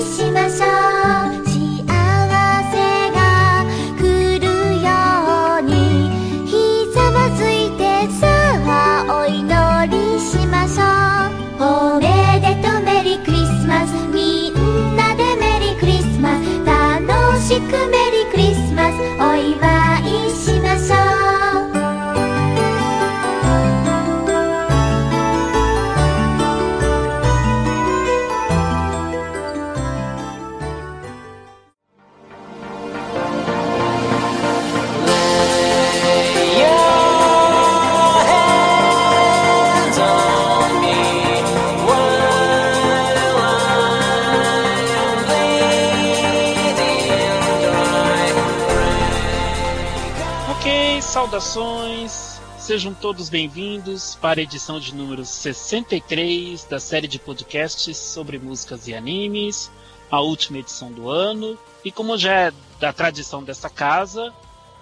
しましょう。Saudações, sejam todos bem-vindos para a edição de número 63 da série de podcasts sobre músicas e animes, a última edição do ano. E como já é da tradição dessa casa,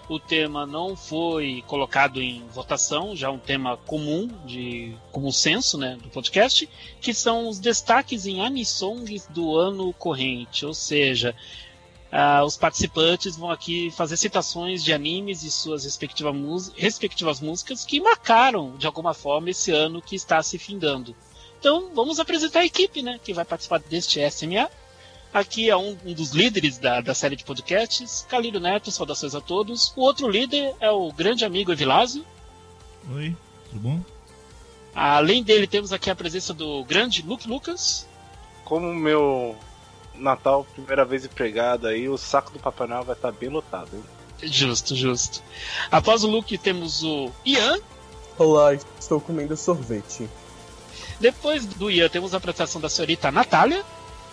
o tema não foi colocado em votação, já é um tema comum, de comum senso né, do podcast, que são os destaques em anisongs do ano corrente, ou seja, ah, os participantes vão aqui fazer citações de animes e suas respectiva respectivas músicas que marcaram de alguma forma esse ano que está se findando. Então vamos apresentar a equipe né, que vai participar deste SMA. Aqui é um, um dos líderes da, da série de podcasts, Calírio Neto, saudações a todos. O outro líder é o grande amigo Evilásio. Oi, tudo bom? Além dele, temos aqui a presença do grande Luke Lucas. Como meu Natal, primeira vez empregado aí, o saco do Papai Noel vai estar bem lotado, hein? Justo, justo. Após o Luke, temos o Ian. Olá, estou comendo sorvete. Depois do Ian, temos a apresentação da senhorita Natália.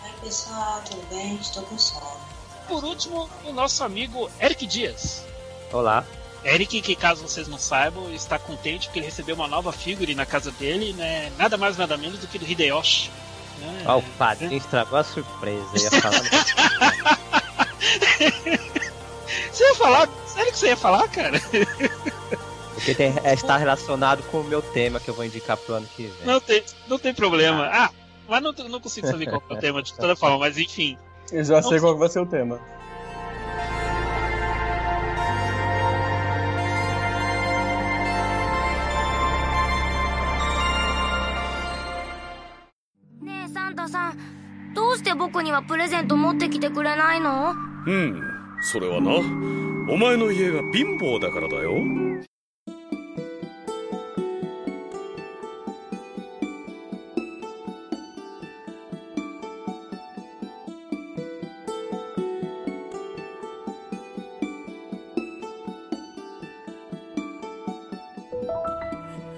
Oi pessoal, tudo bem? Estou com sono. Por último, o nosso amigo Eric Dias. Olá. Eric, que caso vocês não saibam, está contente porque ele recebeu uma nova figure na casa dele, né? Nada mais nada menos do que do Hideyoshi. Ó, o padrinho estragou a surpresa. Eu ia falar. Você ia falar? Sério que você ia falar, cara? Porque tem, é, está relacionado com o meu tema que eu vou indicar pro ano que vem. Não tem, não tem problema. Ah, mas não, não consigo saber qual que é o tema de toda forma, mas enfim. Eu já sei qual vai ser o tema. さんどうして僕にはプレゼント持ってきてくれないの？うんそれはな。お前の家が貧乏だからだよ。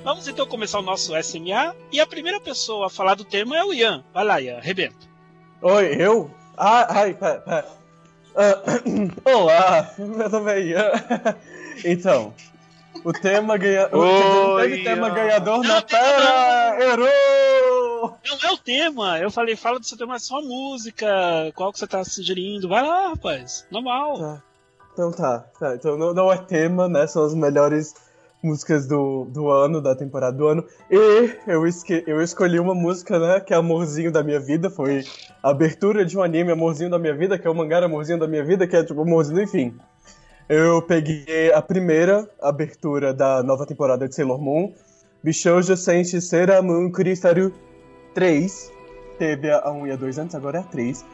Vamos então começar o nosso SMA. E a primeira pessoa a falar do tema é o Ian. Vai lá, Ian, arrebenta. Oi, eu? Ah, ai, pera, pera. Ah, olá, meu nome é Ian. Então, o tema ganha... o- Oi, não teve tema Ian. ganhador Não na Terra! Errou! Não é o tema. Eu falei, fala do seu tema, é só a música. Qual que você tá sugerindo? Vai lá, rapaz. Normal. Tá. Então tá, tá. Então não, não é tema, né? São as melhores músicas do, do ano, da temporada do ano. E eu, esque, eu escolhi uma música, né? Que é Amorzinho da Minha Vida. Foi a abertura de um anime Amorzinho da Minha Vida, que é o mangá Amorzinho da Minha Vida, que é tipo Amorzinho, enfim. Eu peguei a primeira abertura da nova temporada de Sailor Moon. Bishoujo Senshi Sera Moon Kuristaru 3. Teve a 1 e a 2 antes, agora é a 3.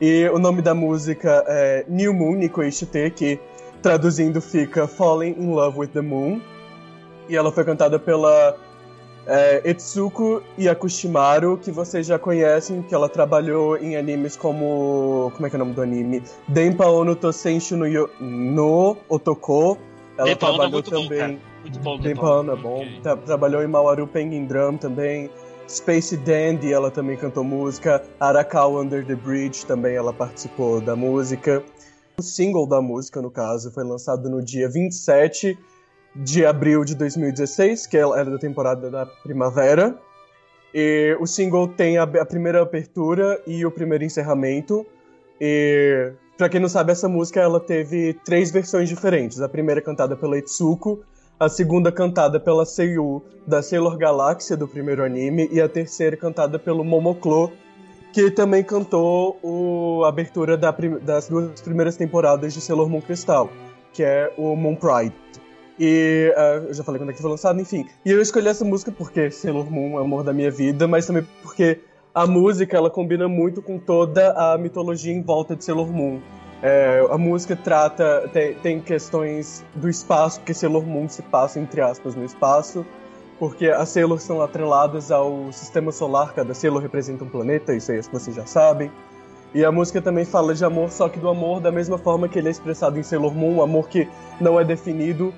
E o nome da música é New Moon Nikoishite, que traduzindo fica Falling in Love with the Moon. E ela foi cantada pela é, Etsuko Yakushimaru, que vocês já conhecem, que ela trabalhou em animes como. Como é que é o nome do anime? Denpa Ono Tosenshu no, Yo- no Otoko. Ela Denpa é trabalhou bom, também. bom, Denpa Ono é bom. Tra- trabalhou em Mawaru Penguin Drum também. Space Dandy, ela também cantou música. Arakawa Under the Bridge, também ela participou da música. O single da música, no caso, foi lançado no dia 27 de abril de 2016, que ela era da temporada da primavera. E o single tem a, a primeira abertura e o primeiro encerramento. E pra quem não sabe, essa música ela teve três versões diferentes. A primeira cantada pela Itsuko, a segunda cantada pela Seiyu da Sailor Galaxia do primeiro anime e a terceira cantada pelo Momoclo, que também cantou o, a abertura da das duas primeiras temporadas de Sailor Moon Crystal, que é o Moon Pride. E ah, eu já falei quando é que foi lançado, enfim. E eu escolhi essa música porque Sailor Moon é o amor da minha vida, mas também porque a música ela combina muito com toda a mitologia em volta de Sailor Moon. É, a música trata, tem, tem questões do espaço, porque Sailor Moon se passa, entre aspas, no espaço, porque as Sailors são atreladas ao sistema solar, cada Sailor representa um planeta, isso aí vocês já sabem. E a música também fala de amor, só que do amor da mesma forma que ele é expressado em Sailor Moon, um amor que não é definido.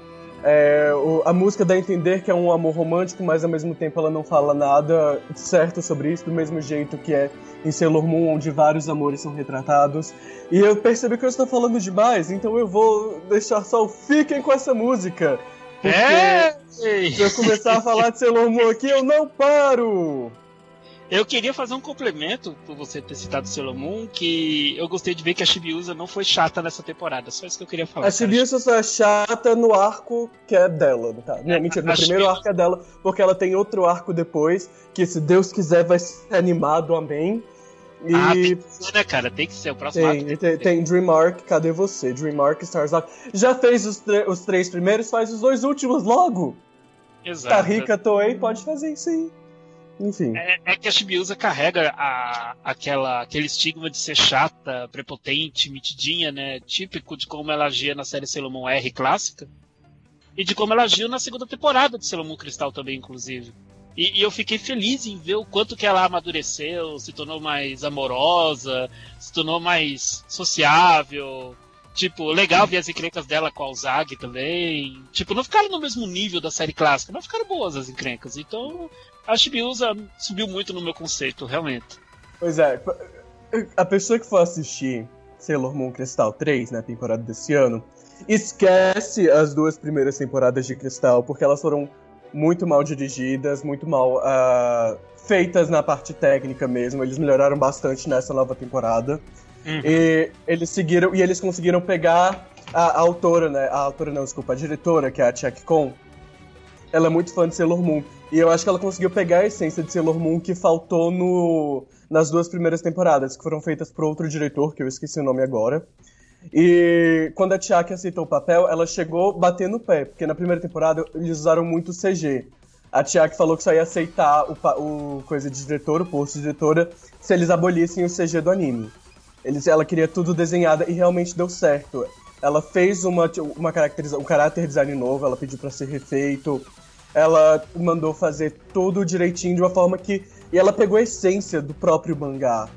É, o- a música dá a entender que é um amor romântico, mas ao mesmo tempo ela não fala nada certo sobre isso, do mesmo jeito que é em Sailor Moon, onde vários amores são retratados. E eu percebi que eu estou falando demais, então eu vou deixar só o fiquem com essa música. Porque É! se eu começar a falar de Sailor Moon aqui, eu não paro! Eu queria fazer um complemento por você ter citado Sailor Moon, que eu gostei de ver que a Chibiusa não foi chata nessa temporada. Só isso que eu queria falar. A cara. Chibiusa só é chata no arco que é dela, tá? Não, É, mentira, no primeiro Chibiusa- arco é dela, porque ela tem outro arco depois, que se Deus quiser vai ser animado, amém. E Ah, tem que ser, né, cara? Tem que ser. O próximo tem, arco tem, tem Dream Arc, cadê você? Dream Arc, Stars Arc. Já fez os, os três primeiros, faz os dois últimos logo! Exato. Tá rica, Toei, pode fazer isso aí. Enfim. É, é que a Chibiusa carrega a, aquela, aquele estigma de ser chata, prepotente, mitidinha, né? Típico de como ela agia na série Sailor Moon R clássica. E de como ela agiu na segunda temporada de Sailor Moon Cristal também, inclusive. E, e eu fiquei feliz em ver o quanto que ela amadureceu, se tornou mais amorosa, se tornou mais sociável. Tipo, legal ver as encrencas dela com a Zag também. Tipo, não ficaram no mesmo nível da série clássica, mas ficaram boas as encrencas. Então, a Chibiusa subiu muito no meu conceito, realmente. Pois é, a pessoa que for assistir Sailor Moon Cristal 3, na temporada desse ano, esquece as duas primeiras temporadas de Cristal, porque elas foram muito mal dirigidas, muito mal ah, feitas na parte técnica mesmo. Eles melhoraram bastante nessa nova temporada. Uhum. E eles seguiram e eles conseguiram pegar a, a autora, né? A autora não, desculpa, a diretora, que é a Chuck Con. Ela é muito fã de Sailor Moon. E eu acho que ela conseguiu pegar a essência de Sailor Moon que faltou no, nas duas primeiras temporadas, que foram feitas por outro diretor, que eu esqueci o nome agora. E quando a Chuck aceitou o papel, ela chegou batendo o pé, porque na primeira temporada eles usaram muito CG. A Chuck falou que só ia aceitar o, o coisa de diretor, o posto de diretora, se eles abolissem o CG do anime. Eles, ela queria tudo desenhada e realmente deu certo. Ela fez uma, uma caracterização, um caráter design novo, ela pediu pra ser refeito. Ela mandou fazer tudo direitinho de uma forma que. E ela pegou a essência do próprio mangá.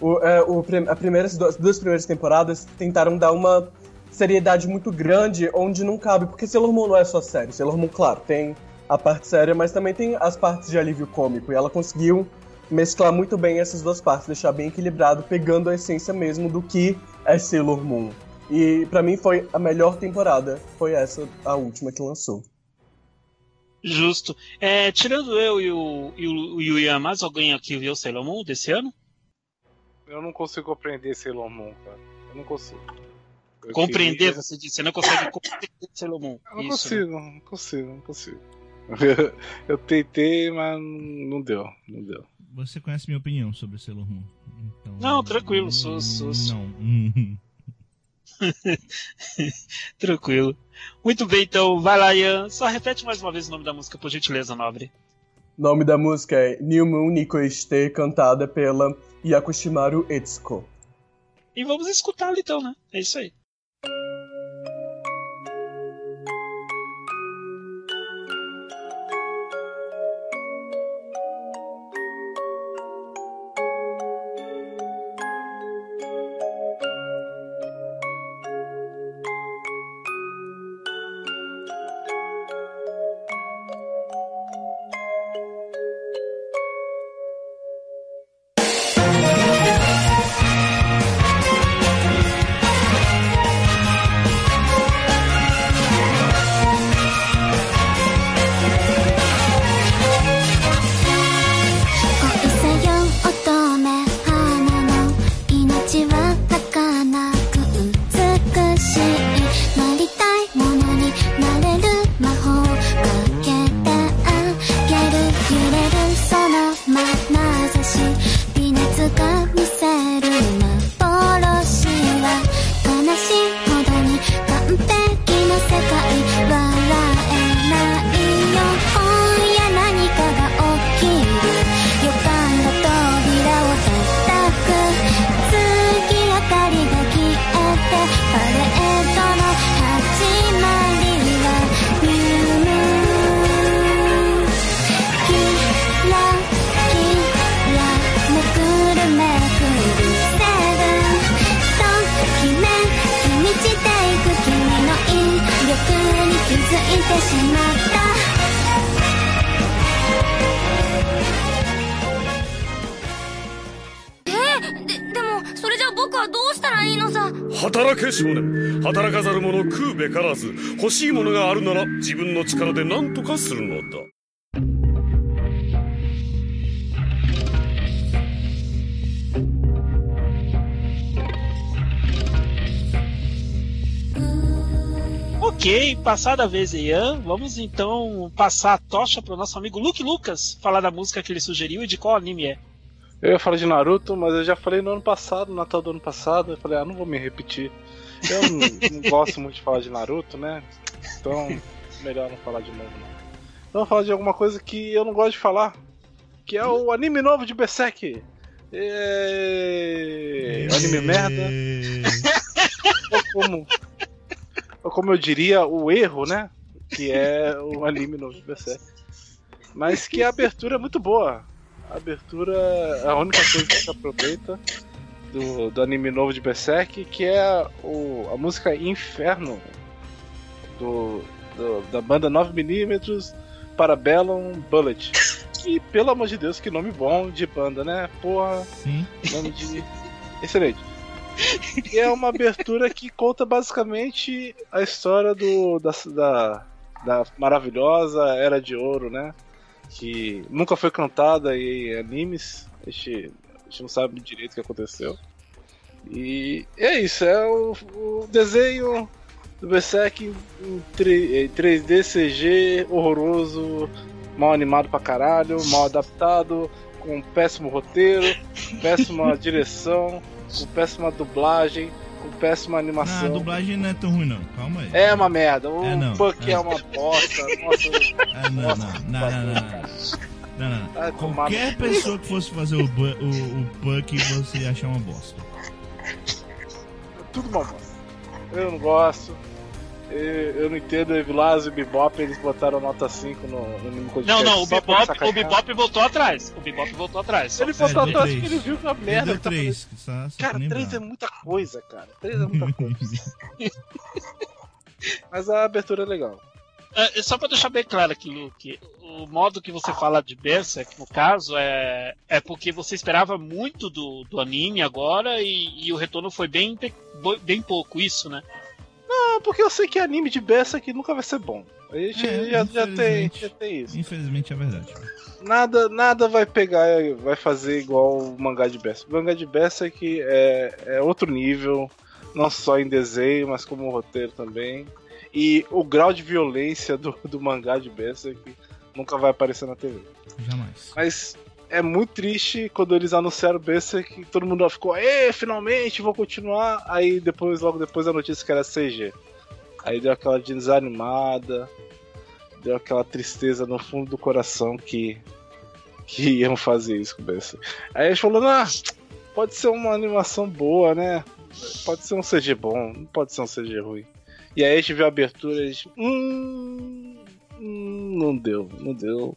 O, é, o a primeira, as duas primeiras temporadas tentaram dar uma seriedade muito grande onde não cabe, porque Sailor Moon não é só sério. Sailor Moon, claro, tem a parte séria, mas também tem as partes de alívio cômico. E ela conseguiu mesclar muito bem essas duas partes, deixar bem equilibrado, pegando a essência mesmo do que é Sailor Moon. E pra mim foi a melhor temporada, foi essa, a última que lançou. Justo. É, tirando eu e o, e o, e o Ian, mais alguém aqui viu Sailor Moon desse ano? Eu não consigo compreender Sailor Moon, cara. Eu não consigo. Eu Compreender, queria- você disse, você não consegue compreender Sailor Moon. Eu não Isso. consigo, não consigo, não consigo. Eu tentei, mas não deu, não deu. Você conhece minha opinião sobre Sailor Moon. Então, Não, tranquilo, sou- sou- sou- Não. Tranquilo. Muito bem, então, vai lá, Ian. Só repete mais uma vez o nome da música, por gentileza, nobre. O nome da música é New Moon Nikoiste, cantada pela Yakushimaru Etsuko. E vamos escutá-lo então, né? É isso aí.「欲しいものがあるなら自分の力で何とかするのだ Ok, passada a vez, Ian, vamos então passar a tocha pro nosso amigo Luke Lucas falar da música que ele sugeriu e de qual anime é. Eu ia falar de Naruto, mas eu já falei no ano passado, no Natal do ano passado. Eu falei, ah, não vou me repetir. Eu não, não gosto muito de falar de Naruto, né? Então, melhor não falar de novo, não. Então, eu vou falar de alguma coisa que eu não gosto de falar, que é o anime novo de Berserk. É... Anime merda. Ou como, ou como eu diria, o erro, né? Que é o anime novo de Berserk. Mas que a abertura é muito boa. A abertura é a única coisa que se aproveita do, do anime novo de Berserk, que é o, a música Inferno do, do- da banda 9mm para Bellum Bullet. E pelo amor de Deus, que nome bom de banda, né? Porra, Sim. nome de. Excelente. E é uma abertura que conta basicamente a história do, da, da, da maravilhosa Era de Ouro, né? Que nunca foi cantada em animes. A gente, a gente não sabe direito o que aconteceu. E é isso, é o, o desenho do Berserk em, em 3D CG horroroso, mal animado pra caralho, mal adaptado, com péssimo roteiro, péssima direção, com péssima dublagem, com péssima Ah, a animação. dublagem não é tão ruim, não. Calma aí. É uma merda, o É, não. Puck é. É. uma bosta. Nossa, Ah, não, não, não, não, não, não. Não, não, não. Qualquer no- pessoa que fosse fazer o, o, o Puck, você ia achar uma bosta. tudo uma bosta. Eu não gosto. Eu, eu não entendo o Evilásio e o Bebop, eles botaram nota 5 no, no Não, não, o Bebop, o. Bebop voltou atrás. O Bebop voltou atrás. Ele É, botou deu atrás porque ele viu que a Ele merda. deu que tá. Cara, pra 3 é muita coisa, cara. 3 é muita coisa. Mas a abertura é legal. É, só pra deixar bem claro aqui, Luke, o modo que você fala de Berserk, no caso, é, é porque você esperava muito do, do anime agora e, e o retorno foi bem, bem pouco, isso, né? Não, porque eu sei que anime de Berserk nunca vai ser bom. A gente É, já, já, tem, infelizmente. já tem isso. Infelizmente é verdade. Nada, nada vai pegar, vai fazer igual o mangá de Berserk. O mangá de Berserk é, é outro nível, não só em desenho, mas como roteiro também. E o grau de violência do, do mangá de Berserk nunca vai aparecer na TV. Jamais. Mas é muito triste quando eles anunciaram Berserk, todo mundo ficou, ê, finalmente, vou continuar. Aí depois, logo depois, a notícia que era CG. Aí deu aquela desanimada, deu aquela tristeza no fundo do coração que, que iam fazer isso com o Berserk. Aí eles falaram, ah, pode ser uma animação boa, né? Pode ser um CG bom, não pode ser um CG ruim. E aí a gente viu a abertura e a gente, hum, hum, não deu, não deu.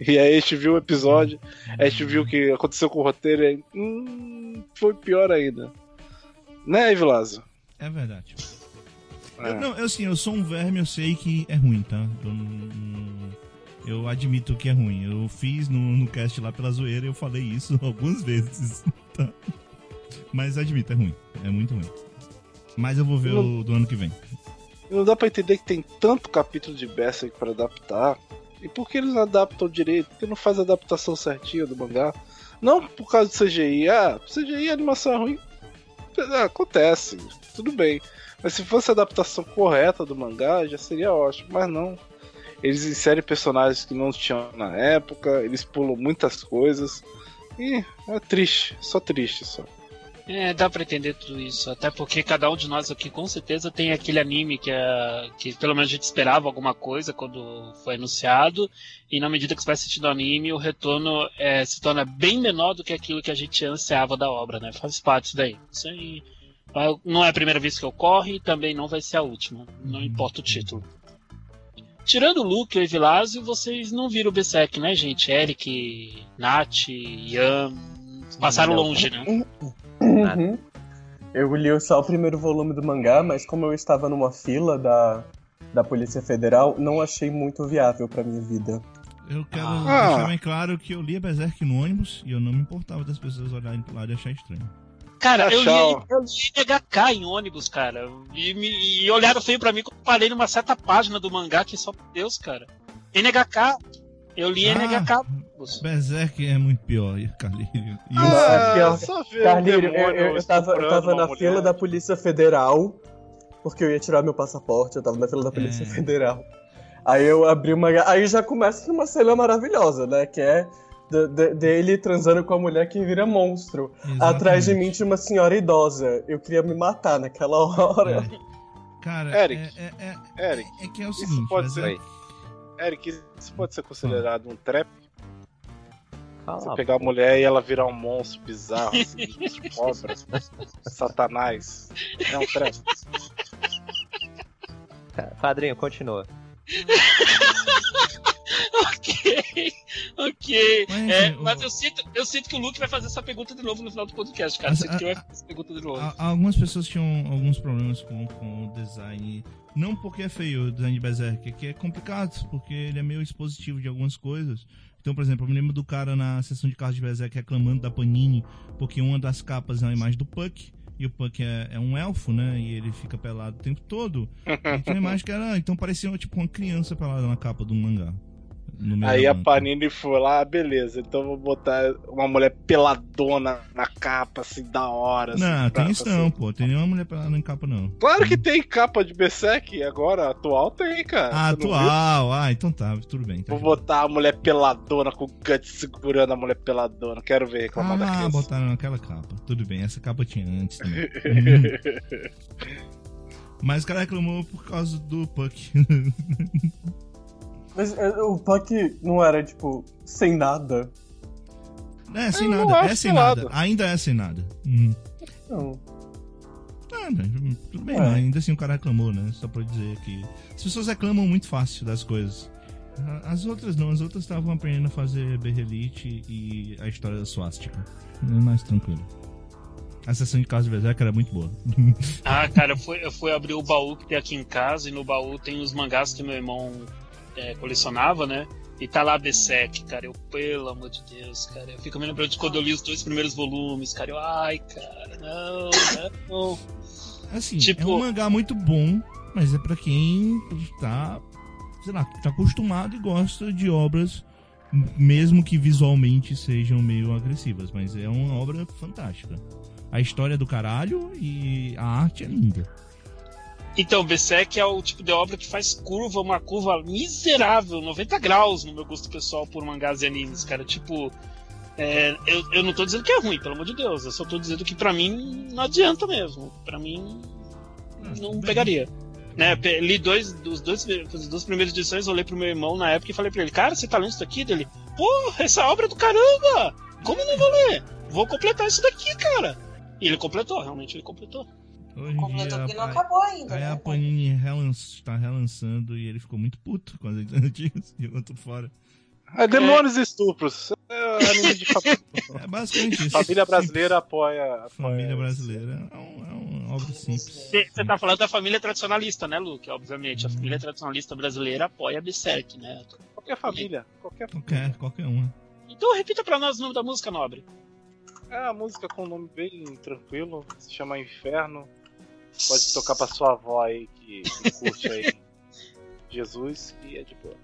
E aí a gente viu o episódio, a gente viu o que aconteceu com o roteiro e hum, foi pior ainda. Né, Evilásio? É verdade. É. Eu, não, eu, assim, eu sou um verme, eu sei que é ruim, tá? Eu, não- não- eu admito que é ruim. Eu fiz no, no cast lá pela zoeira, eu falei isso algumas vezes, tá? Mas admito, é ruim. É muito ruim. Mas eu vou ver o do ano que vem. Não dá pra entender que tem tanto capítulo de Berserk pra adaptar. E por que eles não adaptam direito? Por que não faz a adaptação certinha do mangá? Não por causa do CGI. Ah, CGI a animação é ruim. Ah, acontece, tudo bem. Mas se fosse a adaptação correta do mangá, já seria ótimo. Mas não. Eles inserem personagens que não tinham na época, eles pulam muitas coisas. E é triste, só triste só. É, dá pra entender tudo isso. Até porque cada um de nós aqui com certeza tem aquele anime que, é, que pelo menos a gente esperava alguma coisa quando foi anunciado. E na medida que você vai assistindo o anime, o retorno é, se torna bem menor do que aquilo que a gente ansiava da obra, né? Faz parte disso daí. Isso aí vai- não é a primeira vez que ocorre e também não vai ser a última. Não importa o título. Tirando o Luke e o Evilásio, vocês não viram o Berserk, né, gente? Eric, Nath, Ian. Passaram Não. longe, né? Uhum. Eu li só o primeiro volume do mangá, mas como eu estava numa fila da, da Polícia Federal, não achei muito viável pra minha vida. Eu quero Ah. deixar bem claro que eu lia Berserk no ônibus e eu não me importava das pessoas olharem pro lado e achar estranho. Cara, eu li, eu li NHK em ônibus, cara. E, me, e olharam feio pra mim quando eu parei numa certa página do mangá que só por Deus, cara. NHK. Eu li Ah. NHK. Berserk é muito pior, Carlinhos. E Não, é pior. só ver o Carlinhos, eu, eu, eu tava, eu tava na fila mulher. da Polícia Federal, porque eu ia tirar meu passaporte, eu tava na fila da Polícia É. Federal. Aí eu abri uma. Aí já começa uma cena maravilhosa, né? Que é de- de- dele transando com a mulher que vira monstro. Atrás de mim tinha uma senhora idosa. Eu queria me matar naquela hora. É. Cara, Eric. É, é, é, Eric, é que é o isso seguinte, pode Berserk- Eric, isso pode ser considerado um trap? Cala Você a pegar a boca. mulher e ela virar um monstro bizarro, assim, cobra, satanás. É um trap. Padrinho, continua. ok, ok. Mas, É, assim, mas eu, sinto, eu sinto que o Luke vai fazer essa pergunta de novo no final do podcast, cara. Eu sinto que a- vai fazer essa pergunta de novo. Há Algumas pessoas tinham alguns problemas com, com o design. Não porque é feio o design de Berserk, é que é complicado, porque ele é meio expositivo de algumas coisas. Então, por exemplo, eu me lembro do cara na sessão de carros de Berserk reclamando da Panini, porque uma das capas é uma imagem do Puck, e o Puck é, é um elfo, né? E ele fica pelado o tempo todo. E tinha uma imagem que era. Então parecia tipo uma criança pelada na capa um mangá. Aí a. Panini foi lá, ah, beleza, então vou botar uma mulher peladona na capa, assim, da hora. assim, Não, pra- tem isso pra não, pô. Tem nenhuma mulher pelada em capa, não. Claro que tem capa de Berserk, agora atual tem, cara. Ah, atual. Ah, então tá, tudo bem. Tá Vou botar a mulher peladona com o Guts segurando a mulher peladona. Quero ver reclamar Ah, daqueles. botaram naquela capa. Tudo bem, essa capa tinha antes também. Hum. Mas o cara reclamou por causa do Puck. Mas é, o Puck não era, tipo, sem nada. é, sem Eu nada. É sem pelado. nada. Ainda é sem nada. Hum. Não. Ah, né, tudo bem, É. mas ainda assim o cara reclamou, né? Só pra dizer que. As pessoas reclamam muito fácil das coisas. As outras não, as outras estavam aprendendo a fazer Berrelite e a história da Swastika. É mais tranquilo. A sessão de casa de Berserk era muito boa. Ah, cara, eu fui, eu fui abrir o baú que tem aqui em casa e no baú tem os mangás que meu irmão é, colecionava, né? E tá lá Berserk, cara. Eu, pelo amor de Deus, cara. Eu fico me lembrando de quando eu li os dois primeiros volumes, cara. Eu, ai, cara, não, não. Assim, Tipo- é um mangá muito bom, mas é pra quem tá, sei lá, tá acostumado e gosta de obras, mesmo que visualmente sejam meio agressivas, mas é uma obra fantástica. A história é do caralho e a arte é linda. Então, Berserk é o tipo de obra que faz curva, uma curva miserável, 90 graus no meu gosto pessoal por mangás e animes, cara. Tipo, é, eu, eu não tô dizendo que é ruim, pelo amor de Deus. Eu só tô dizendo que pra mim não adianta mesmo. Pra mim não pegaria. Né, li dois dos dois, as duas primeiras edições, eu olhei pro meu irmão na época e falei pra ele, cara, você tá lendo isso daqui dele? Pô, essa obra é do caramba! Como não vou ler? Vou completar isso daqui, cara. E ele completou, realmente ele completou. Hoje Completou porque não a- acabou ainda, aí né? a Panini está relançando e ele ficou muito puto com as edições antigas, jogou tudo fora. É Demônios e Estupros. É. É basicamente isso. família brasileira apoia. apoia Família brasileira. É, um- é uma obra simples. Você tá falando da família tradicionalista, né, Luke? Obviamente. A família tradicionalista brasileira apoia Berserk, né? Qualquer família. Qualquer Qualquer, qualquer uma. Então repita pra nós o nome da música, Nobre. É uma música com um nome bem tranquilo, se chama Inferno. Pode tocar pra sua avó aí que, que curte aí Jesus e é de boa.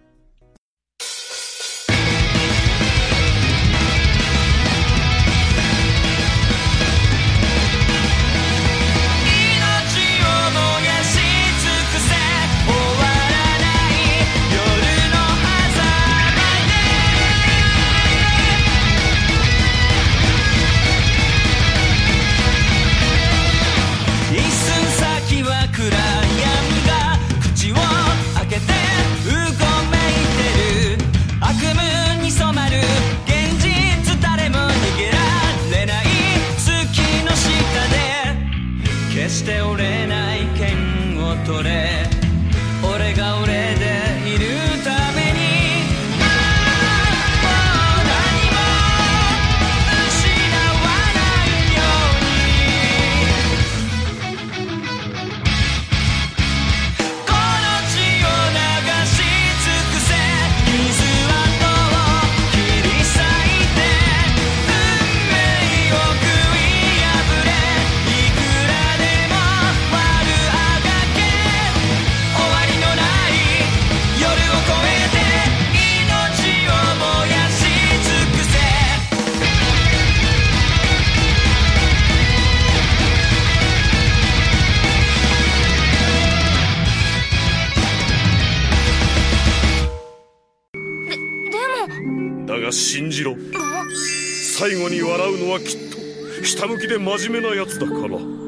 最後に笑うのはきっとひたむきで真面目なやつだから。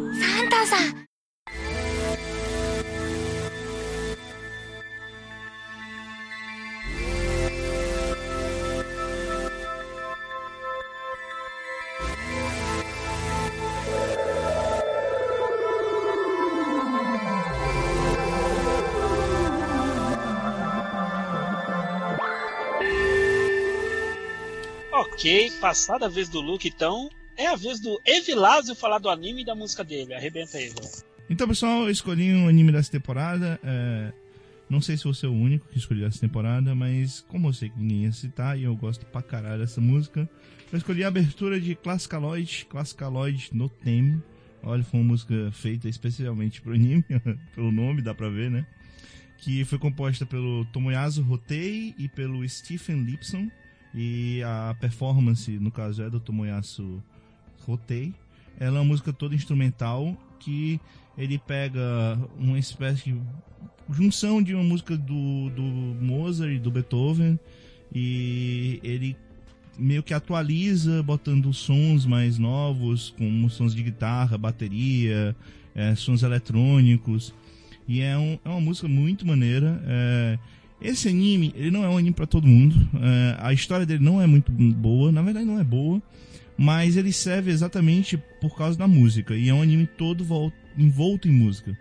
Passada a vez do Luke, então, é a vez do Evilásio falar do anime e da música dele. Arrebenta aí, velho. Então, pessoal, eu escolhi um anime dessa temporada. é, Não sei se você é o único que escolheu essa temporada, mas como eu sei que ninguém ia citar e eu gosto pra caralho dessa música, eu escolhi a abertura de Classicaloid, Classicaloid no Theme. Olha, foi uma música feita especialmente pro anime, pelo nome dá pra ver, né? Que foi composta pelo Tomoyasu Hotei e pelo Stephen Lipson. E a performance, no caso, é do Tomoyasu Hotei. Ela é uma música toda instrumental que ele pega uma espécie de junção de uma música do, do Mozart e do Beethoven e ele meio que atualiza botando sons mais novos, como sons de guitarra, bateria, eh, sons eletrônicos. E é, um- é uma música muito maneira. é, esse anime, ele não é um anime para todo mundo. é, a história dele não é muito boa, na verdade não é boa, mas ele serve exatamente por causa da música. E é um anime todo vol- envolto em música.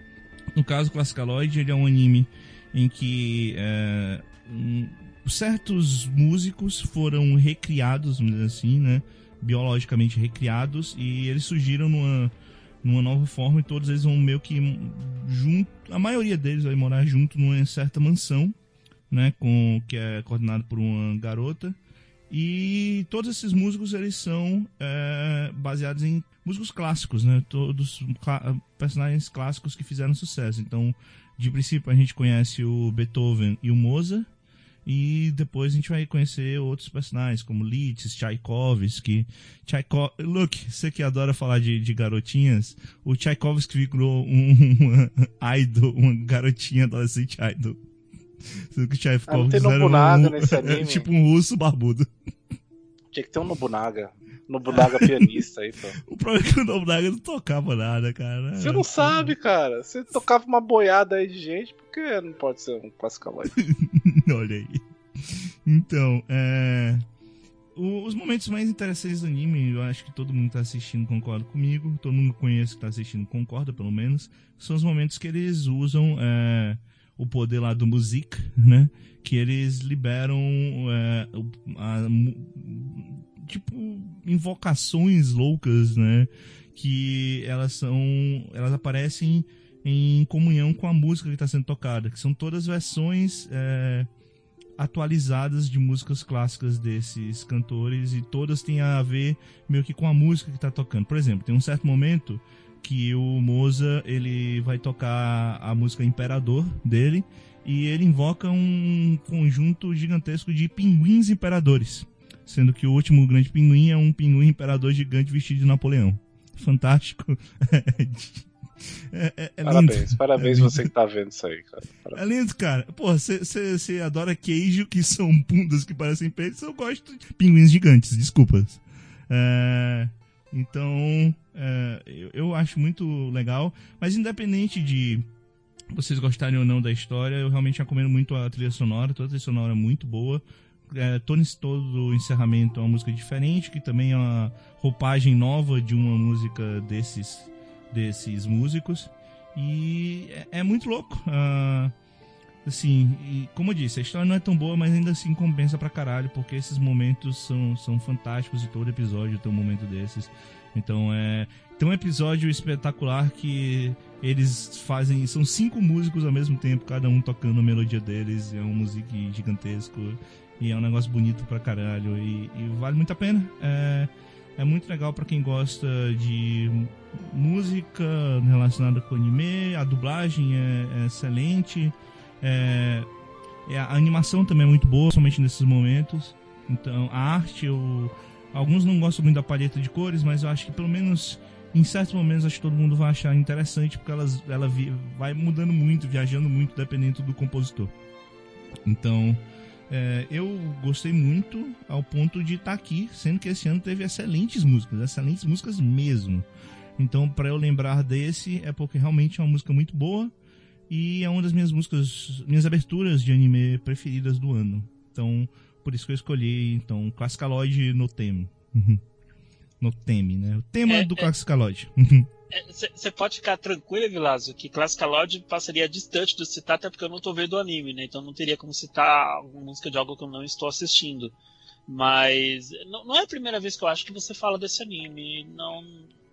No caso, Classicaloid, ele é um anime em que é, um, certos músicos foram recriados, vamos dizer assim, né? Biologicamente recriados, e eles surgiram numa, numa nova forma e todos eles vão meio que junto. A maioria deles vai morar junto numa certa mansão, né? Com, que é coordenado por uma garota. E todos esses músicos eles são é, baseados em músicos clássicos, né? Todos personagens clássicos que fizeram sucesso. Então, de princípio a gente conhece o Beethoven e o Mozart. E depois a gente vai conhecer outros personagens, como Liszt, Tchaikovsky. Tchaikov... Look, você que adora falar de, de garotinhas, o Tchaikovsky virou um, uma idol, uma garotinha adolescente idol. Ah, não tem Nobunaga um, nesse anime. tipo um russo barbudo. Tinha que ter um Nobunaga. Nobunaga pianista aí, pô. O problema é que o Nobunaga não tocava nada, cara. Você não sabe, cara. Você tocava uma boiada aí de gente, por que não pode ser um classicaloide? Olha aí. Então, é. Os momentos mais interessantes do anime, eu acho que todo mundo que tá assistindo concorda comigo, todo mundo que conhece que tá assistindo concorda, pelo menos, são os momentos que eles usam é, o poder lá do music, né? Que eles liberam é, a mu- tipo invocações loucas, né? Que elas são, elas aparecem em comunhão com a música que está sendo tocada, que são todas versões é, atualizadas de músicas clássicas desses cantores e todas têm a ver meio que com a música que está tocando. Por exemplo, tem um certo momento que o Mozart ele vai tocar a música Imperador dele e ele invoca um conjunto gigantesco de pinguins imperadores, sendo que o último grande pinguim é um pinguim imperador gigante vestido de Napoleão. Fantástico. É, é- é lindo. Parabéns, parabéns É você que tá vendo isso aí, cara. É lindo, cara. Pô, você adora queijo, que são bundas que parecem peitos. Eu gosto de pinguins gigantes, desculpas. É, então, é, eu, eu acho muito legal. Mas independente de vocês gostarem ou não da história, eu realmente recomendo muito a trilha sonora. Toda a trilha sonora é muito boa. É, todo, todo o encerramento é uma música diferente, que também é uma roupagem nova de uma música desses, desses músicos. E é, é muito louco. Ah, assim, e como eu disse, a história não é tão boa, mas ainda assim compensa pra caralho, porque esses momentos são, são fantásticos e todo episódio tem um momento desses. Então é. Tem um episódio espetacular que eles fazem. São cinco músicos ao mesmo tempo, cada um tocando a melodia deles. É um músico gigantesco. E é um negócio bonito pra caralho. E, e vale muito a pena. É, é muito legal pra quem gosta de música relacionada com anime. A dublagem é, é excelente. É, é, a animação também é muito boa, somente nesses momentos. Então, a arte, eu, alguns não gostam muito da paleta de cores, mas eu acho que pelo menos em certos momentos acho que todo mundo vai achar interessante, porque elas, ela vai mudando muito, viajando muito, dependendo do compositor. Então, É, eu gostei muito ao ponto de estar aqui, sendo que esse ano teve excelentes músicas, excelentes músicas mesmo. Então, para eu lembrar desse, é porque realmente é uma música muito boa e é uma das minhas músicas, minhas aberturas de anime preferidas do ano. Então, por isso que eu escolhi, então, Classicaloid no Tem. no Teme, né? O tema É, do é. Classicaloid. Você pode ficar tranquilo, Vilásio, que Classic Lodge passaria distante de citar, até porque eu não tô vendo o anime, né? Então não teria como citar música de algo que eu não estou assistindo. Mas não, não é a primeira vez que eu acho que você fala desse anime. Não,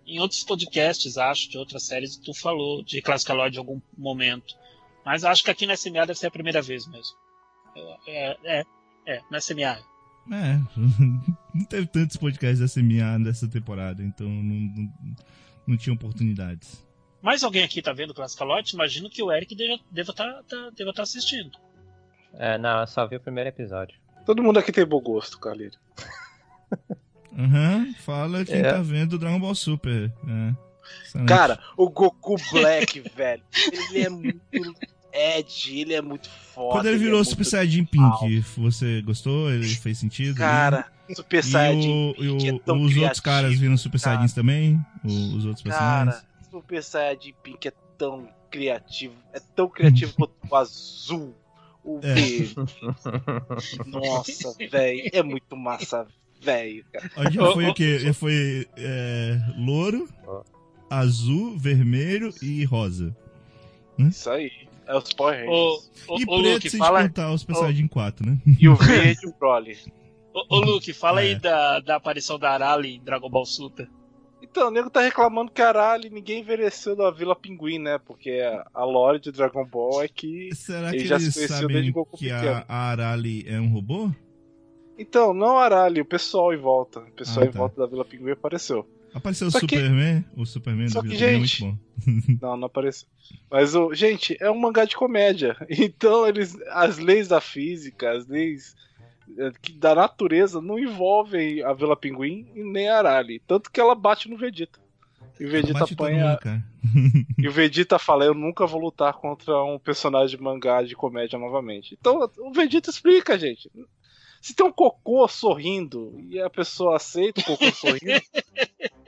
em outros podcasts, acho, de outras séries, tu falou de Classic Lodge em algum momento. Mas acho que aqui na SMA deve ser a primeira vez mesmo. É, é, é, na SMA. É, não teve tantos podcasts da SMA nessa temporada, então não, não, não tinha oportunidades. Mais alguém aqui tá vendo Classic Lodge? Imagino que o Eric deva estar tá, tá, deva tá assistindo. É, não, eu só vi o primeiro episódio. Todo mundo aqui tem bom gosto, Carlinhos. Aham, fala quem É. tá vendo Dragon Ball Super. É. Cara, o Goku Black, velho, ele é muito Ed, ele é muito foda. Quando ele é virou muito Super Saiyajin Pink, você gostou? Ele fez sentido? Cara, Super Saiyajin e, o, e Pink o- é tão os outros criativo, caras viram Super cara. Saiyajins também? Os outros personagens? Cara, Super Saiyajin Pink é tão criativo. É tão criativo quanto o azul, o É. verde. Nossa, velho. É muito massa, velho. já foi o quê? Já foi é, louro, azul, vermelho e rosa. Isso aí. É os Power Rangers. ô, e ô, preto Luke, se fala, contar os Super Saiyajin 4, né? E o verde, o Broly. ô, ô, Luke, fala aí É. da, da aparição da Arali em Dragon Ball Super. Então, o nego tá reclamando que caralho, ninguém envelheceu da Vila Pinguim, né? Porque a lore de Dragon Ball é que. Será Ele que já se conheceu desde Goku que pequeno. a, a Arali é um robô? Então, não Arali, o pessoal em volta. O pessoal Ah, em tá. volta da Vila Pinguim apareceu. Apareceu o Só que- Superman? O Superman Só do que, Pinguim é gente, muito bom. Não, não apareceu. Mas, o, gente, é um mangá de comédia. Então, eles, as leis da física, as leis que- da natureza não envolvem a Vila Pinguim e nem a Arali. Tanto que ela bate no Vegeta. E o Vegeta apanha. mundo. E o Vegeta fala: Eu nunca vou lutar contra um personagem de mangá de comédia novamente. Então, o Vegeta explica, gente. Se tem um cocô sorrindo e a pessoa aceita o cocô sorrindo,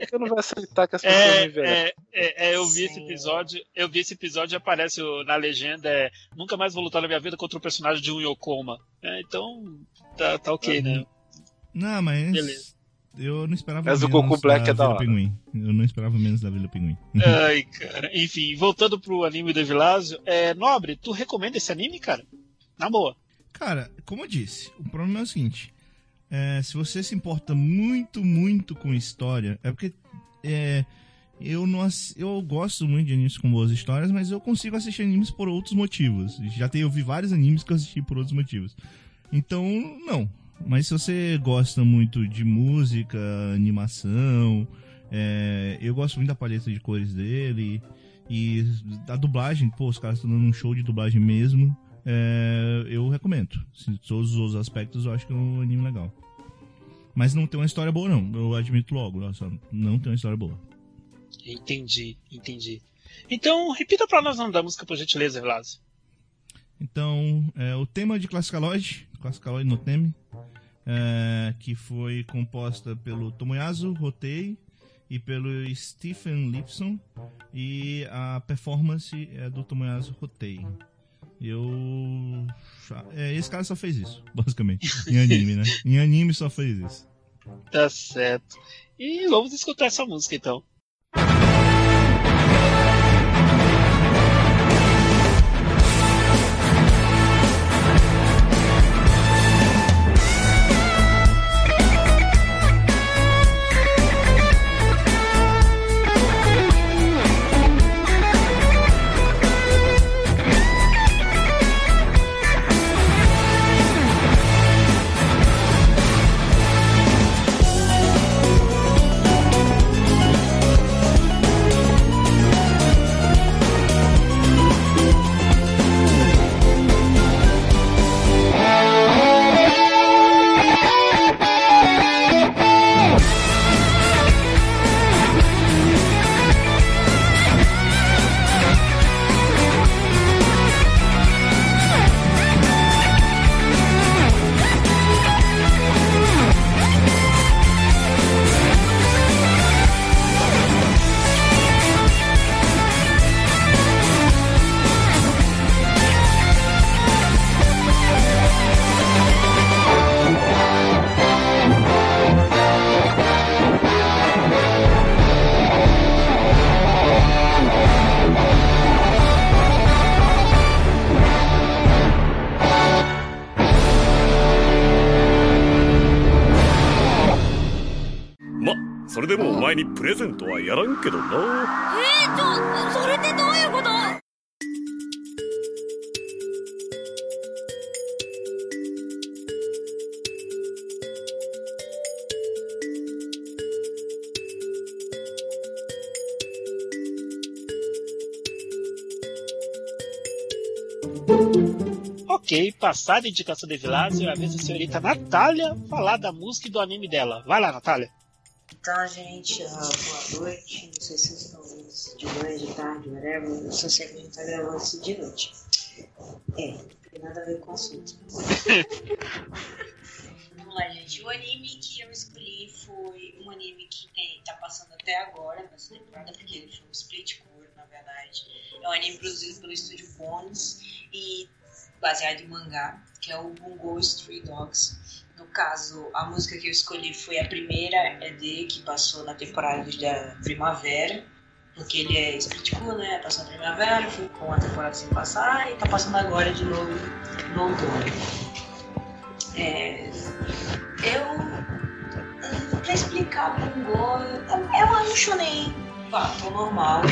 que não vai aceitar que as pessoas não É, envelhecem? é, é, é, eu vi esse episódio, eu vi esse episódio e aparece o- na legenda é, nunca mais vou lutar na minha vida contra o personagem de um Yokoma. É, então, tá, tá ok, né? Não, mas. Beleza. Eu não esperava Mas o menos Goku Black da é da Vila hora. Pinguim. Eu não esperava menos da Vila Pinguim. Ai, cara. Enfim, voltando pro anime do Vilásio, é, Nobre, tu recomenda esse anime, cara? Na boa. Cara, como eu disse, o problema é o seguinte: é, se você se importa muito, muito com história, é porque é, eu não eu gosto muito de animes com boas histórias, mas eu consigo assistir animes por outros motivos. Já tenho vi vários animes que eu assisti por outros motivos. Então, não. Mas se você gosta muito de música, animação, é, eu gosto muito da paleta de cores dele. E da dublagem, pô, os caras estão dando um show de dublagem mesmo. É, eu recomendo. Todos os aspectos eu acho que é um anime legal. Mas não tem uma história boa, não. Eu admito logo. Nossa, não tem uma história boa. Entendi, entendi. Então, repita pra nós o nome da música, por gentileza, Vilásio. Então, é, o tema de Classicaloid, Classicaloid no Teme, é, que foi composta pelo Tomoyasu Rotei e pelo Stephen Lipson, e a performance é do Tomoyasu Rotei. Eu. É, esse cara só fez isso, basicamente. Em anime, né? Em anime só fez isso. Tá certo. E vamos escutar essa música, então.「Ok, passada a indicação de Vilásio, é a vez da senhorita Natália falar da música e do anime dela. Vai lá, Natália. Então, gente, ah, boa noite. Não sei se vocês estão ouvindo isso de manhã, de tarde, whatever. Eu só sei que a gente tá gravando isso de noite. É, não tem nada a ver com o assunto. Vamos lá, gente. O anime que eu escolhi foi um anime que tem, tá passando até agora, nessa temporada, porque ele foi um split na verdade. É um anime produzido pelo estúdio Bones e baseado em mangá, que é o Bungo Stray Dogs. No caso, a música que eu escolhi foi a primeira ED que passou na temporada da primavera, porque ele é split core, né? Passou na primavera, ficou uma temporada sem passar e tá passando agora de novo no outono. É, eu. Pra explicar Bungo, é um anime shonen, fato normal.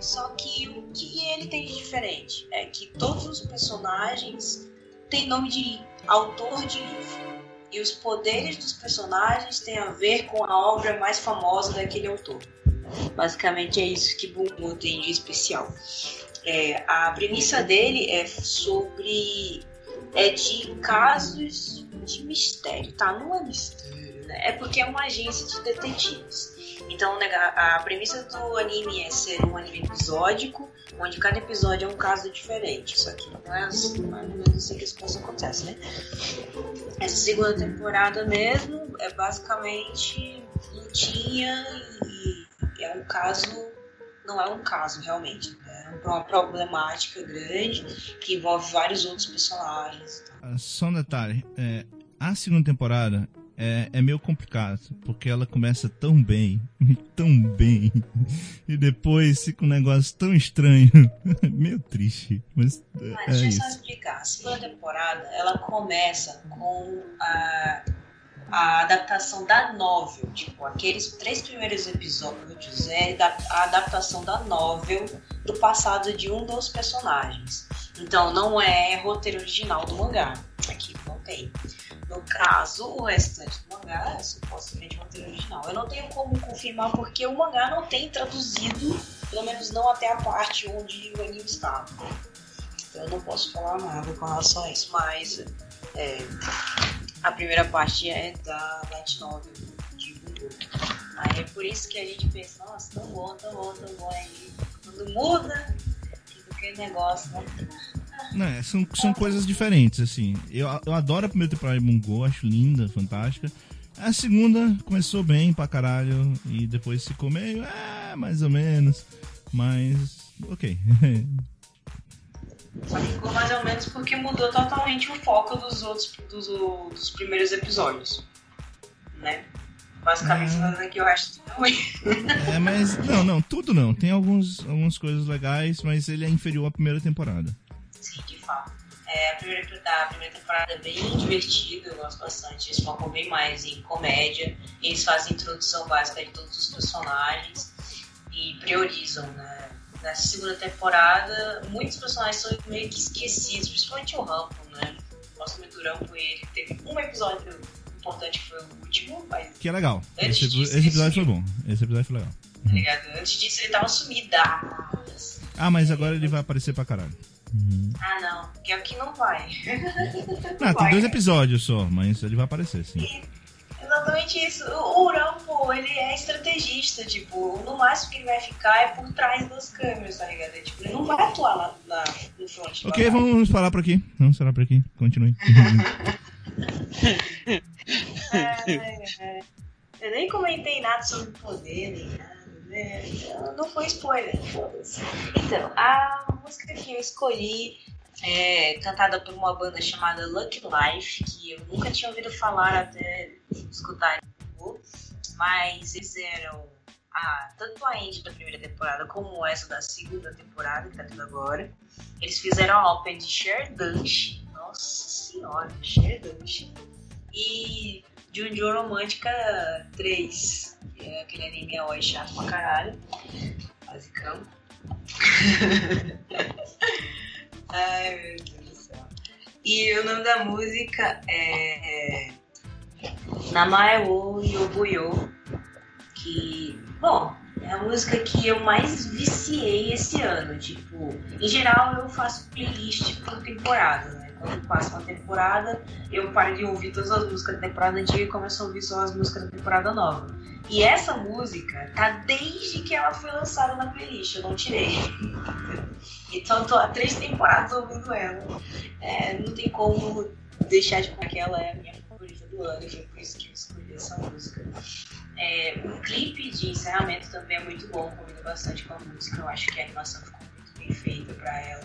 Só que o que ele tem de diferente é que todos os personagens têm nome de autor de livro. E os poderes dos personagens têm a ver com a obra mais famosa daquele autor. Basicamente é isso que Bungo tem de especial. É, a premissa dele é sobre. é de casos de mistério, tá? Não é mistério, né? É porque é uma agência de detetives. Então, né, a premissa do anime é ser um anime episódico, onde cada episódio é um caso diferente. Só que não é assim, mais ou menos assim que as coisas acontecem, né? Essa segunda temporada mesmo é basicamente lutinha e, e é um caso. Não é um caso realmente. É uma problemática grande que envolve vários outros personagens. Ah, Só um detalhe, é, a segunda temporada é, é meio complicado, porque ela começa tão bem, tão bem, e depois fica um negócio tão estranho, meio triste, mas é, Mas é deixa eu isso. só explicar. A segunda temporada, ela começa com a, a adaptação da novel. Tipo, aqueles três primeiros episódios é da- a adaptação da novel do passado de um dos personagens. Então, não é roteiro original do mangá. Aqui não tem. No caso, o restante do mangá é supostamente roteiro original. Eu não tenho como confirmar porque o mangá não tem traduzido, pelo menos não até a parte onde o anime estava. Então eu não posso falar nada com relação a isso, mas é, a primeira parte é da Light Novel de Bungo. Aí é por isso que a gente pensa, nossa, tão bom, tão bom, tão bom. Aí quando muda, fica aquele negócio, né? Não, é, são, são coisas diferentes, assim. Eu, eu adoro a primeira temporada de Mungo, acho linda, fantástica. A segunda começou bem pra caralho, e depois ficou meio, é, mais ou menos, mas, ok. Só ficou mais ou menos porque mudou totalmente o foco dos outros dos, dos primeiros episódios. Né? Basicamente, fazendo aqui o resto do ruim. É, mas, não, não, tudo não. Tem alguns, algumas coisas legais, mas ele é inferior à primeira temporada. Sim, de fato. É, a, primeira, a primeira temporada é bem divertida, eu gosto bastante. Eles focam bem mais em comédia, eles fazem introdução básica de todos os personagens e priorizam, né? Nessa segunda temporada, muitos personagens são meio que esquecidos, principalmente o Rampo, né? Gosto muito do Rampo, ele teve um episódio importante que foi o último, mas Que é legal. Esse, disso, esse episódio foi bom. Esse episódio foi legal. tá ligado? Antes disso ele tava sumidaço. Ah, mas agora ele vai aparecer pra caralho. Ah, não, que é o que não vai. Não, tem vai. dois episódios só, mas ele vai aparecer, sim. Exatamente isso. O o Rampo, ele é estrategista, tipo, no máximo que ele vai ficar é por trás das câmeras, tá ligado? É, Tipo, ele não vai atuar lá na, no front. Ok, vamos parar por aqui. Vamos parar por aqui. Continue. É, é. Eu nem comentei nada sobre poder, nem nada, Então, Não foi spoiler. Então, a música que eu escolhi é cantada por uma banda chamada Lucky Life, que eu nunca tinha ouvido falar até escutar mas eles eram a, tanto a indie da primeira temporada como essa da segunda temporada, que tá tendo agora. Eles fizeram a open de Sherdunch, nossa senhora, Sherdunch, e Junjo Romântica 3. porque aquele anime é oi chato pra caralho. Basicão. Ai, meu Deus do céu. E o nome da música é. é Namae Yobuyo. Que. Bom, é a música que eu mais viciei esse ano. Tipo, em geral eu faço playlist por temporada, né? Quando passa uma temporada, eu paro de ouvir todas as músicas da temporada antiga e começo a ouvir só as músicas da temporada nova. E essa música tá desde que ela foi lançada na playlist, eu não tirei. Então tô há três temporadas ouvindo ela. É, não tem como deixar de que ela é a minha favorita do ano, e foi por isso que eu escolhi essa música. É, o clipe de encerramento também é muito bom, combina bastante com a música. Eu acho que a animação ficou muito bem feita pra ela.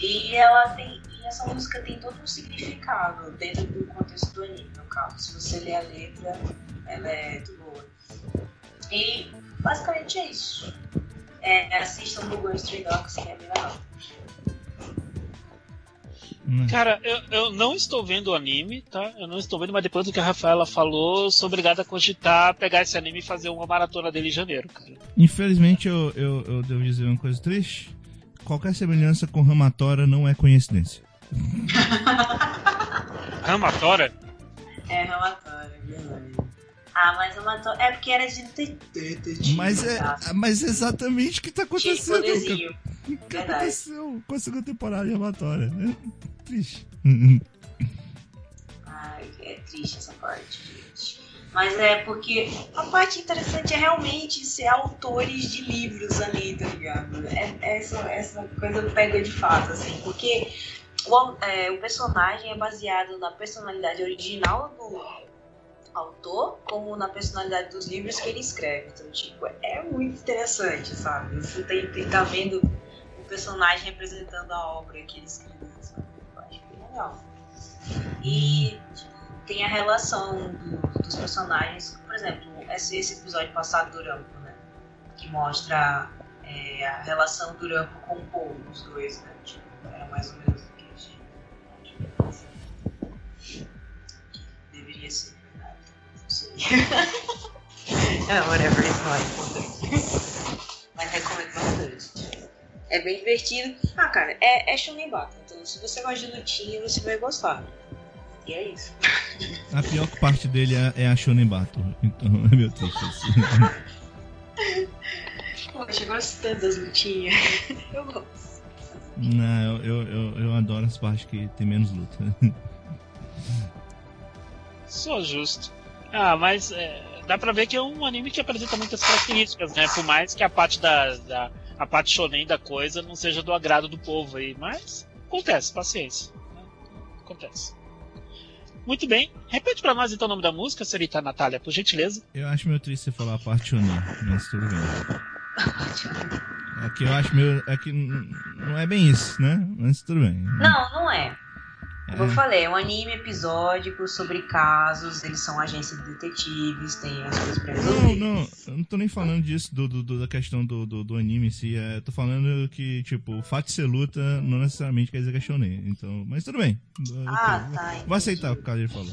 E ela tem. E essa música tem todo um significado dentro do contexto do anime, no caso. Se você ler a letra, ela é muito boa. E basicamente é isso. É, assistam o Google Stray Dogs, que é bem legal. Hum. Cara, eu, eu não estou vendo o anime, tá? Eu não estou vendo, mas depois do que a Rafaela falou, eu sou obrigado a cogitar pegar esse anime e fazer uma maratona dele em janeiro, cara. Infelizmente, eu, eu, eu devo dizer uma coisa triste. Qualquer semelhança com Ramatora não é coincidência. Ramatora? É é verdade. Ah, mas uma to... É porque era de detetive. Mas é, tá? mas é exatamente o que tá acontecendo. O que Verdade. aconteceu com a segunda temporada de Ramatora? É triste. Ai, é triste essa parte. Mas é porque a parte interessante é realmente ser autores de livros ali, tá ligado? É, essa, essa coisa pega de fato, assim, porque o, é, o personagem é baseado na personalidade original do autor, como na personalidade dos livros que ele escreve. Então, tipo, é muito interessante, sabe? Você tem, tem tá vendo o personagem representando a obra que ele escreveu, sabe? Eu acho bem legal. E tipo, tem a relação do- dos personagens, por exemplo, esse, esse episódio passado do Rampo, né? Que mostra é, a relação do Rampo com o Paul, os dois, né? Tipo, era mais ou menos o que a gente. Deveria ser, verdade. Não sei. é, whatever, it's not important. Mas recomendo bastante. É bem divertido. Ah, cara, é, é shonen battle. Então, se você gosta de lutinha, você vai gostar. E é isso. A pior parte dele é, é a Shonen Battle. Então é meio triste. Poxa, eu gosto tanto das lutinhas. Eu gosto. Não, eu, eu, eu, eu adoro as partes que tem menos luta. Só justo. Ah, mas é, dá pra ver que é um anime que apresenta muitas características, né? Por mais que a parte da, da a parte shonen da coisa não seja do agrado do povo aí, mas acontece, paciência. Acontece. Muito bem. Repete pra nós então o nome da música, senhorita Natália, por gentileza. Eu acho meio triste você falar a parte Shonen, mas tudo bem. É que eu acho meio. É que não é bem isso, né? Mas tudo bem. Não, não é. Como eu É. falei, é um anime episódico sobre casos, eles são agências de detetives, tem as coisas pra Não, resolver. não, eu não tô nem falando disso, do, do- da questão do, do, do anime em si. É, tô falando que, tipo, o fato de ser luta não necessariamente quer dizer que é shonen. Então, mas tudo bem. Ah, Ok, tá. Vou aceitar o que o Kadir falou.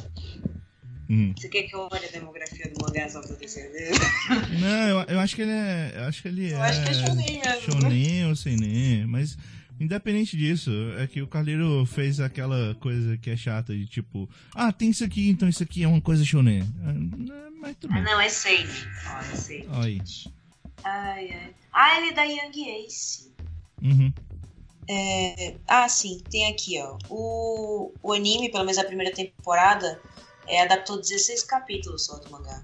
Uhum. Você quer que eu olhe a demografia do mangá só pra ter certeza? Não, eu, eu acho que ele é. Eu acho que ele Eu é. acho que é shonen mesmo. Shonen ou seinen, mas. Independente disso, é que o Carleiro fez aquela coisa que é chata de tipo, ah, tem isso aqui, então isso aqui é uma coisa shonen. Ah, não, Mas tudo Ah, bem. não, é Seinen. Olha, Seinen. Olha aí. Ai, ai. Ah, ele é da Young Ace. Uhum. É, Ah, sim, tem aqui, ó. O, o anime, pelo menos a primeira temporada, é, adaptou 16 capítulos só do mangá.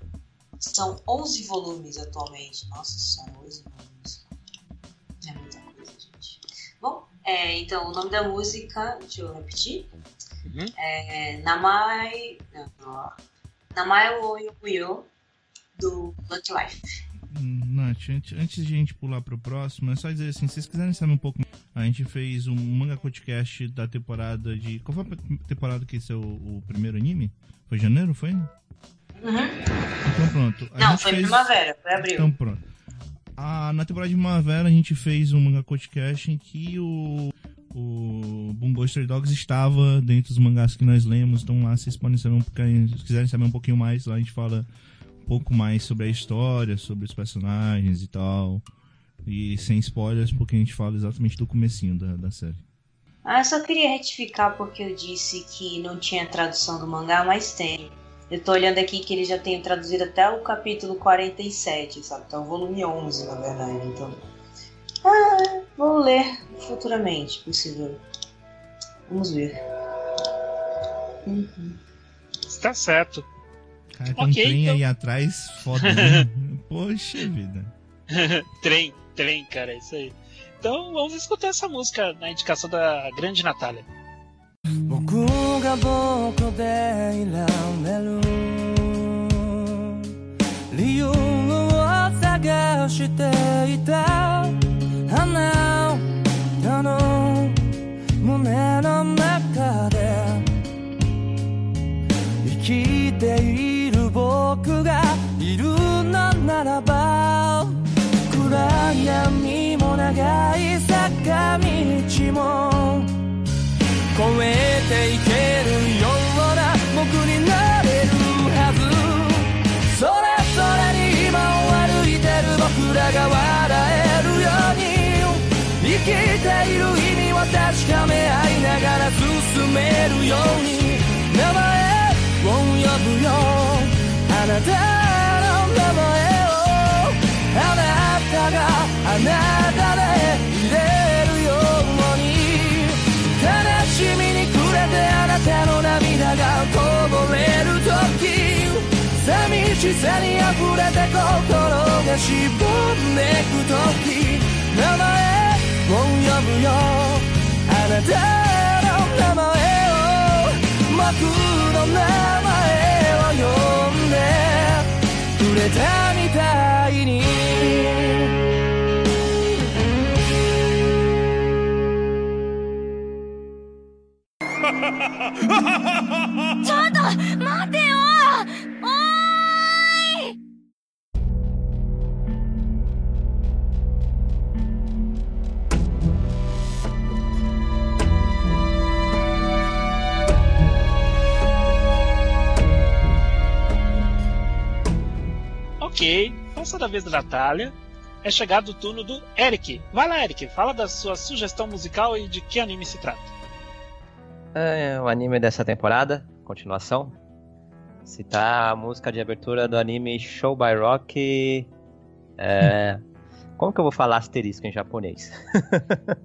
São 11 volumes atualmente. Nossa senhora, 11 volumes. É, então, o nome da música, deixa eu repetir. Uhum. É Namai. Não, não. Namai Yokuyo, do Lucky Life. Hum, Nath, antes, antes de a gente pular pro próximo, é só dizer assim, se vocês quiserem saber um pouco, a gente fez um manga podcast da temporada de. Qual foi a temporada que esse é o, o primeiro anime? Foi janeiro, foi? Uhum. Então pronto. a Não, foi fez- primavera, foi abril. Então pronto. Ah, na temporada de primavera a gente fez um manga podcast em que o, o Stray Dogs estava dentro dos mangás que nós lemos. Então lá vocês podem saber um pouquinho, se quiserem saber um pouquinho mais, lá a gente fala um pouco mais sobre a história, sobre os personagens e tal. E sem spoilers, porque a gente fala exatamente do comecinho da, da série. Ah, eu só queria retificar porque eu disse que não tinha tradução do mangá, mas tem. Eu tô olhando aqui que ele já tem traduzido até o capítulo 47, sabe? Então, volume 11, na verdade. Então, ah, vou ler futuramente, possível. Vamos ver. Uhum. Está certo. Cara, tem um Ok, trem então. aí atrás, foda, né? Poxa vida. trem, trem, cara, é isso aí. Então vamos escutar essa música na indicação da grande Natália. 僕が僕で選んでる。理由を探していた。あの胸の中で。生きている僕がいるのならば。暗闇も長い坂道も。越えていけるような僕になれるはずそれぞれに今を歩いてる僕らが笑えるように生きている意味を確かめ合いながら進めるように名前を呼ぶよあなたの名前をあなたがあなたでしさに溢れて心がしぼんでく時名前を呼ぶよあなたの名前を僕の名前を呼んでくれたみたいに。ちょっと Ok, passada a vez da Natália, é chegado o turno do Eric. Vai lá, Eric, fala da sua sugestão musical e de que anime se trata. É o anime dessa temporada, continuação. Citar a música de abertura do anime Show by Rock. É... Como que eu vou falar asterisco em japonês?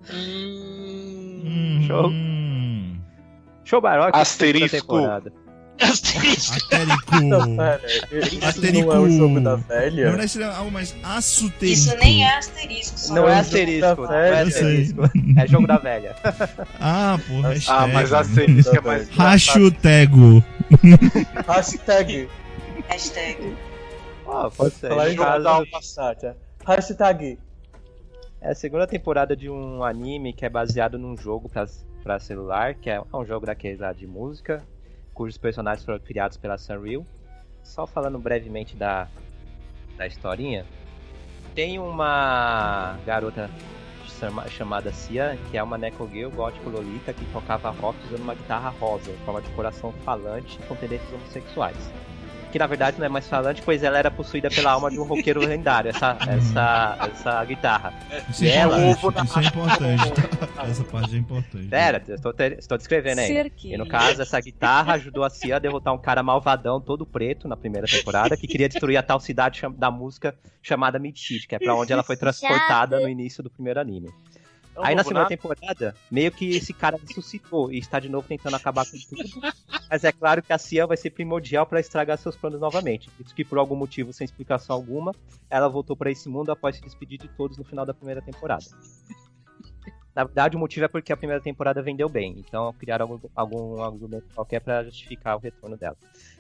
Hum... Show. Hum, Show by Rock. Asterisco. Segunda temporada. Asterisco. Asterico. Não, pera, isso Asterico. não é o jogo da Na velha? verdade seria algo mais assuterico. Isso nem é asterisco, só Não É é asterisco, não é asterisco. É jogo da velha. Ah, pô, hashtag. Ah, mas asterisco é mais. Hashtag. Hashtag. hashtag. Ó, pode ser. Falar em jogo da Hashtag. É a segunda temporada de um anime que é baseado num jogo pra, pra celular, que é um jogo daqueles lá de música, cujos personagens foram criados pela Sunreal. Só falando brevemente da, da historinha, tem uma garota chama- chamada Cia, que é uma Necogirl gótico lolita que tocava rock usando uma guitarra rosa, em forma de coração falante com tendências homossexuais. Que na verdade não é mais falante, pois ela era possuída pela alma de um roqueiro lendário, essa, essa, essa guitarra. Isso é Ela- importante. Isso é importante. tá? Essa parte é importante. Pera, eu estou, te- estou descrevendo aí. Cerquinho. E no caso, essa guitarra ajudou a Cia a derrotar um cara malvadão, todo preto, na primeira temporada, que queria destruir a tal cidade da música chamada Mid-City, que é pra onde ela foi transportada no início do primeiro anime. É um Aí na segunda nada. temporada, meio que esse cara ressuscitou e está de novo tentando acabar com tudo. Mas é claro que a Cia vai ser primordial para estragar seus planos novamente. Isso que por algum motivo, sem explicação alguma, ela voltou para esse mundo após se despedir de todos no final da primeira temporada. Na verdade, o motivo é porque a primeira temporada vendeu bem, então criaram algum, algum argumento qualquer para justificar o retorno dela.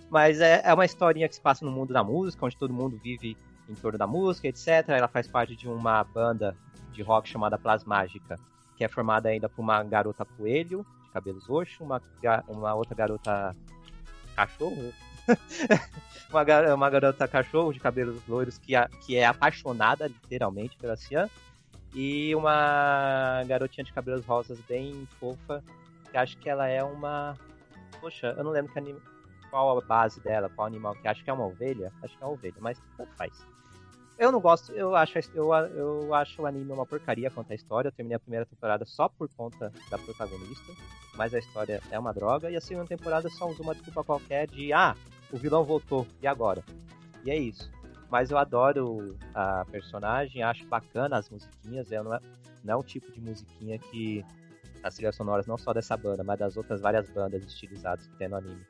Mas é, é uma historinha que se passa no mundo da música, onde todo mundo vive em torno da música, etc. Ela faz parte de uma banda de rock chamada Plasmágica, que é formada ainda por uma garota coelho, de cabelos roxos, uma, uma outra garota cachorro, uma, gar- uma garota cachorro de cabelos loiros que, que é apaixonada, literalmente, pela Cian, e uma garotinha de cabelos rosas bem fofa, que acho que ela é uma. Poxa, eu não lembro que anime. qual a base dela, qual animal que acho que é uma ovelha, acho que é uma ovelha, mas tanto faz. Eu não gosto, eu acho, eu, eu acho o anime uma porcaria quanto à história. Eu terminei a primeira temporada só por conta da protagonista, mas a história é uma droga. E a segunda temporada só usa uma desculpa qualquer de ah, o vilão voltou, e agora? E é isso. Mas eu adoro a personagem, acho bacana as musiquinhas. Ela não é, não é tipo de musiquinha que as trilhas sonoras, não só dessa banda, mas das outras várias bandas estilizadas que tem no anime.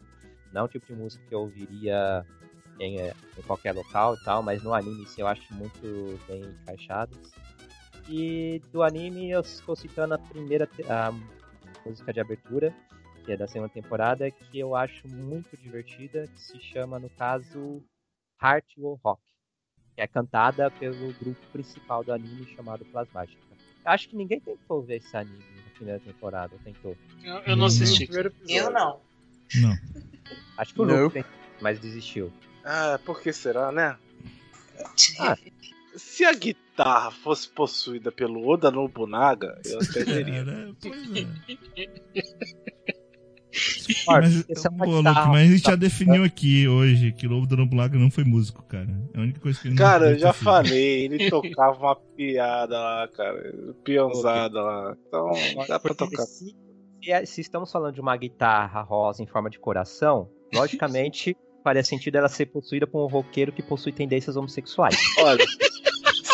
Não é um tipo de música que eu ouviria em, eh, em qualquer local e tal, mas no anime sim, eu acho muito bem encaixadas. E do anime eu estou citando a primeira a música de abertura, que é da segunda temporada, que eu acho muito divertida, que se chama, no caso, Heart Will Rock, que é cantada pelo grupo principal do anime chamado Plasmática. Acho que ninguém tentou ver esse anime na primeira temporada, tentou. Eu, eu não assisti. Eu não. Não. Acho que o Não. Luke tentou, mas desistiu. Ah, por que será, né? Ah. Se a guitarra fosse possuída pelo Oda Nobunaga, eu até teria. Cara, pois é. Mas, essa é uma pô, guitarra- Luke, mas a gente já definiu aqui hoje que Lobo do Nobulaga não foi músico, cara. É a única coisa que ele não Cara, eu já feito. falei, ele tocava uma piada lá, cara. Peãozada lá. Então, dá pra tocar. Se, se é- se estamos falando de uma guitarra rosa em forma de coração, logicamente faria sentido ela ser possuída por um roqueiro que possui tendências homossexuais. Olha,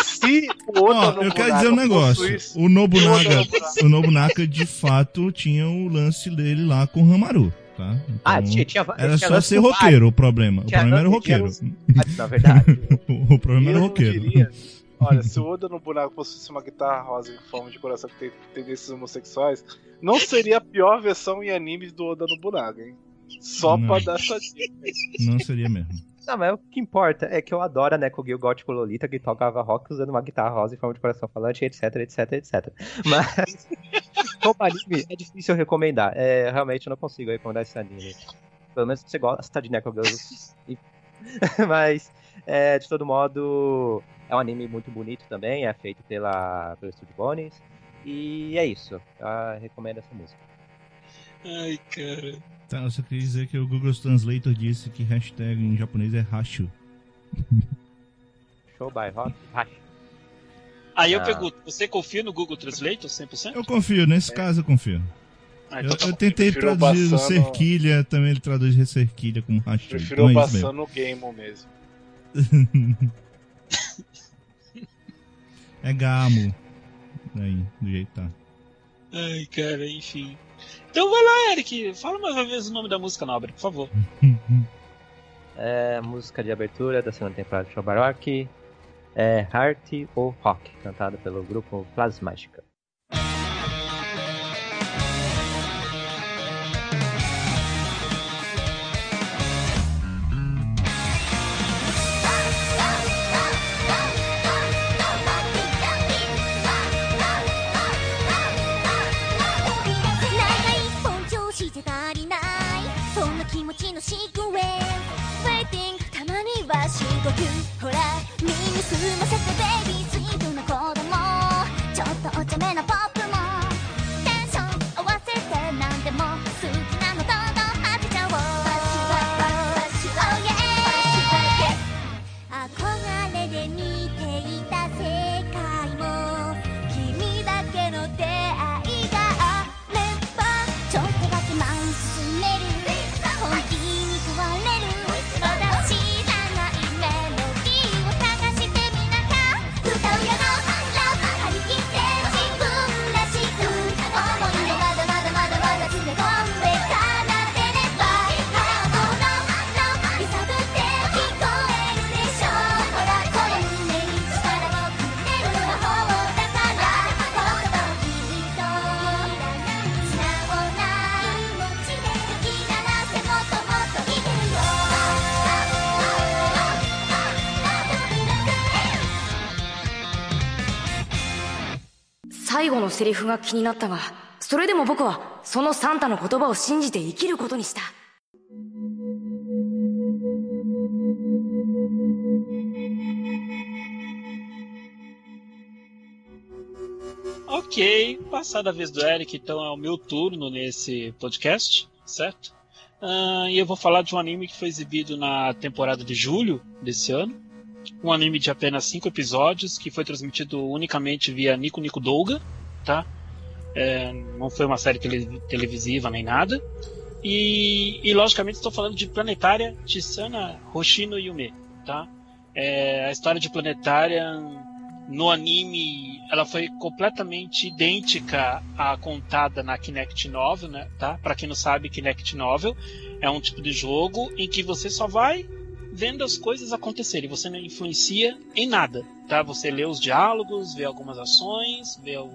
se o Oda Ó, eu quero dizer um negócio. possuísse- O Nobunaga, o Nobunaga de fato tinha o lance dele lá com o Hamaru, tá? Então, Ah, tinha, tinha Era tinha só ser roqueiro o problema. O Tinha problema era o roqueiro. vários- Na verdade. O problema era o roqueiro. diria, olha, se o Oda Nobunaga possuísse uma guitarra rosa em forma de coração que tem tendências homossexuais, não seria a pior versão em animes do Oda Nobunaga, hein? Só Não. pra dar essa dica. Não seria mesmo. Não, mas o que importa é que eu adoro a Neko Gil Gótico Lolita que tocava rock usando uma guitarra rosa em forma de coração falante, etc, etc, etc. Mas, como anime, é difícil recomendar. É, realmente eu não consigo recomendar esse anime. Pelo menos se você gosta de Neko Gil. Mas, é, de todo modo, é um anime muito bonito também, é feito pela, pelo Studio Bones. E é isso. Eu recomendo essa música. Ai, cara. Tá, eu só queria dizer que o Google Translator disse que hashtag em japonês é hashu. Show by. Hash. Aí eu Ah. pergunto, você confia no Google Translator 100%? Eu confio, nesse caso eu confio. Ah, Eu, então tá eu bom. tentei Prefiro o traduzir o Bassano- cerquilha, também ele traduz cerquilha como hashu. Prefiro Então é o mesmo. Bassano Game mesmo. é gamo. Aí, do jeito que tá. Ai, cara, enfim. Então vai lá, Eric. Fala mais uma vez o nome da música nobre, por favor. É música de abertura da segunda temporada de Show Rock. É Heart ou Rock, cantada pelo grupo Plasmática. セリフが気になったがそれでも僕はそのサンタの言葉を信じて生きることにした Ok, passada a vez do Eric, então é o meu turno nesse podcast, certo? Ah, e eu vou falar de um anime que foi exibido na temporada de julho desse ano. Um anime de apenas cinco episódios que foi transmitido unicamente via Nico Nico Douga, tá? É, não foi uma série tele- televisiva nem nada. E, e, logicamente estou falando de Planetária Chisana Hoshino Yume, tá? É, a história de Planetária no anime ela foi completamente idêntica à contada na Kinect Novel, né? Tá? Para quem não sabe, Kinect Novel é um tipo de jogo em que você só vai vendo as coisas acontecerem, você não influencia em nada, tá? Você lê os diálogos, vê algumas ações, vê o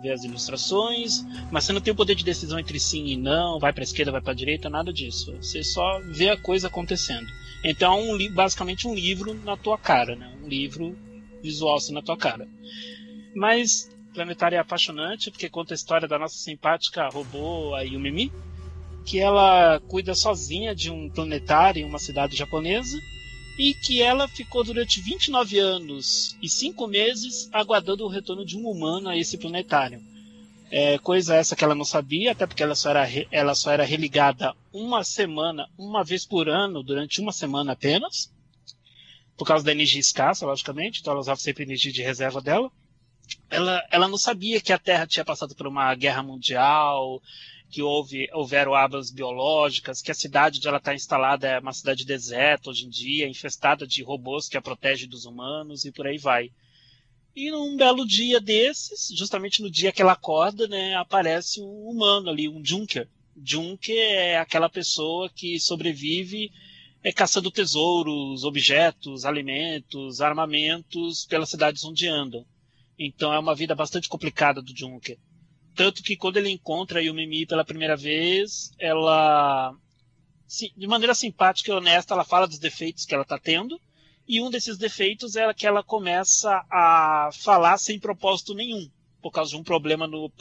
ver as ilustrações, mas você não tem o poder de decisão entre sim e não, vai para esquerda, vai para direita, nada disso. Você só vê a coisa acontecendo. Então, é um, basicamente um livro na tua cara, né? Um livro visual assim na tua cara. Mas Planetária é apaixonante porque conta a história da nossa simpática robô a Yumimi, que ela cuida sozinha de um planetário em uma cidade japonesa e que ela ficou durante 29 anos e 5 meses aguardando o retorno de um humano a esse planetário. É, coisa essa que ela não sabia, até porque ela só, era, ela só era religada uma semana, uma vez por ano, durante uma semana apenas, por causa da energia escassa, logicamente, então ela usava sempre a energia de reserva dela. Ela, ela não sabia que a Terra tinha passado por uma guerra mundial, que houve, houveram abas biológicas, que a cidade onde ela está instalada é uma cidade deserta hoje em dia, infestada de robôs que a protege dos humanos e por aí vai. E num belo dia desses, justamente no dia que ela acorda, né, aparece um humano ali, um Junker. Junker é aquela pessoa que sobrevive é, caçando tesouros, objetos, alimentos, armamentos pelas cidades onde andam. Então é uma vida bastante complicada do Junker. Tanto que quando ele encontra a Yumimi pela primeira vez, ela, de maneira simpática e honesta, ela fala dos defeitos que ela está tendo. E um desses defeitos é que ela começa a falar sem propósito nenhum, por causa de um problema no,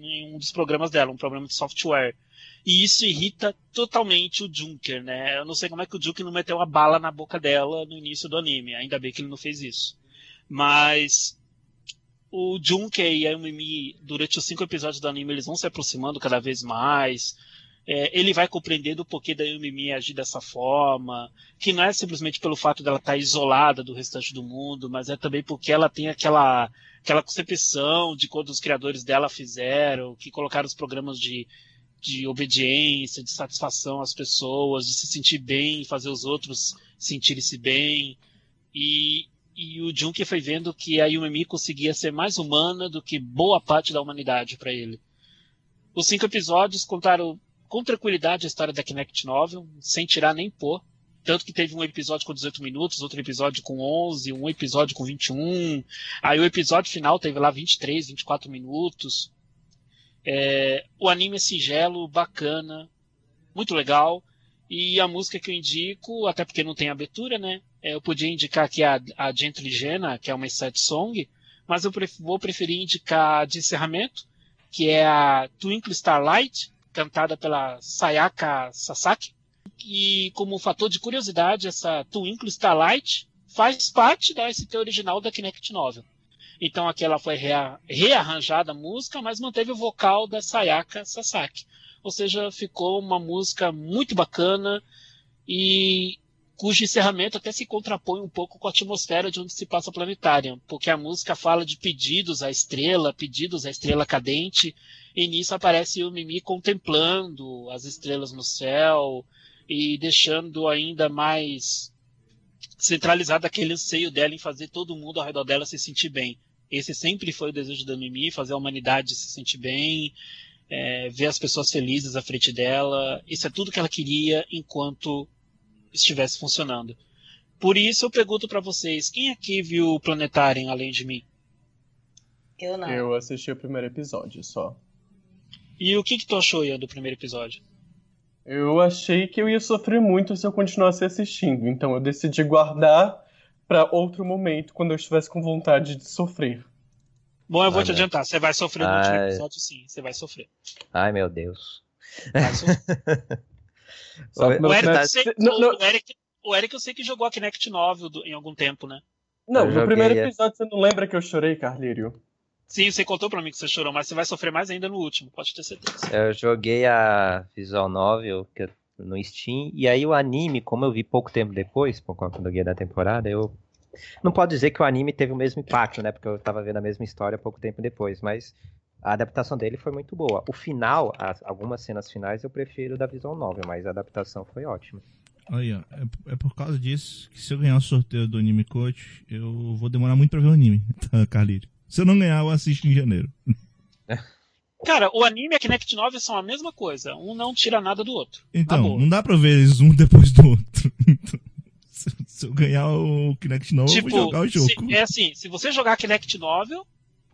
em um dos programas dela, um problema de software. E isso irrita totalmente o Junker, né? Eu não sei como é que o Junker não meteu uma bala na boca dela no início do anime. Ainda bem que ele não fez isso. Mas o Junker e a Yumimi, durante os cinco episódios do anime, eles vão se aproximando cada vez mais. É, ele vai compreendendo o porquê da Yumimi agir dessa forma, que não é simplesmente pelo fato dela estar isolada do restante do mundo, mas é também porque ela tem aquela, aquela concepção de quando os criadores dela fizeram, que colocaram os programas de, de obediência, de satisfação às pessoas, de se sentir bem, fazer os outros sentirem-se bem. E, e o Junki foi vendo que a Yumimi conseguia ser mais humana do que boa parte da humanidade para ele. Os cinco episódios contaram com tranquilidade a história da Kinect Novel, sem tirar nem pôr. Tanto que teve um episódio com 18 minutos, outro episódio com 11, um episódio com 21. Aí o episódio final teve lá 23, 24 minutos. É, o anime é singelo, bacana, muito legal. E a música que eu indico, até porque não tem abertura, né? É, eu podia indicar aqui a, a Gently Gena, que é uma set song, mas eu pref- vou preferir indicar a de encerramento, que é a Twinkle Starlight, cantada pela Sayaka Sasaki. E como fator de curiosidade, essa Twinkle Starlight faz parte da ST original da Kinect Novel. Então aqui ela foi rea- rearranjada a música, mas manteve o vocal da Sayaka Sasaki. Ou seja, ficou uma música muito bacana e cujo encerramento até se contrapõe um pouco com a atmosfera de onde se passa a planetária, porque a música fala de pedidos à estrela, pedidos à estrela cadente, e nisso aparece o Mimi contemplando as estrelas no céu e deixando ainda mais centralizado aquele anseio dela em fazer todo mundo ao redor dela se sentir bem. Esse sempre foi o desejo da Mimi, fazer a humanidade se sentir bem, é, ver as pessoas felizes à frente dela. Isso é tudo que ela queria enquanto estivesse funcionando. Por isso eu pergunto para vocês, quem aqui viu o Planetarium além de mim? Eu não. Eu assisti o primeiro episódio só. E o que, que tu achou, Ian, do primeiro episódio? Eu achei que eu ia sofrer muito se eu continuasse assistindo, então eu decidi guardar pra outro momento, quando eu estivesse com vontade de sofrer. Bom, eu vou Ai, te adiantar, você vai sofrer no último episódio, sim, você vai sofrer. Ai, meu Deus. Vai sofrer. O, Eric, eu sei, Não, não, o, Eric, o Eric eu sei que jogou a Kinect 9 do- em algum tempo, né? não, no primeiro é. episódio você não lembra que eu chorei, Carlírio? Sim, você contou pra mim que você chorou, mas você vai sofrer mais ainda no último, pode ter certeza. Eu joguei a Visual Novel, no Steam. E aí o anime, como eu vi pouco tempo depois, por conta do guia da temporada, eu. Não pode dizer que o anime teve o mesmo impacto, né? Porque eu tava vendo a mesma história pouco tempo depois, mas a adaptação dele foi muito boa. O final, as- algumas cenas finais eu prefiro da visão nova, mas a adaptação foi ótima. Aí, ó, é, é por causa disso que se eu ganhar o sorteio do Anime Coach, eu vou demorar muito pra ver o anime, tá, Carlírio? Se eu não ganhar, eu assisto em janeiro. Cara, o anime e a Kinect 9 são a mesma coisa. Um não tira nada do outro. Então, não dá pra ver eles um depois do outro. Então, se, eu ganhar o Kinect novo, eu Tipo, vou jogar o jogo. se- é assim, se você jogar Kinect Novel,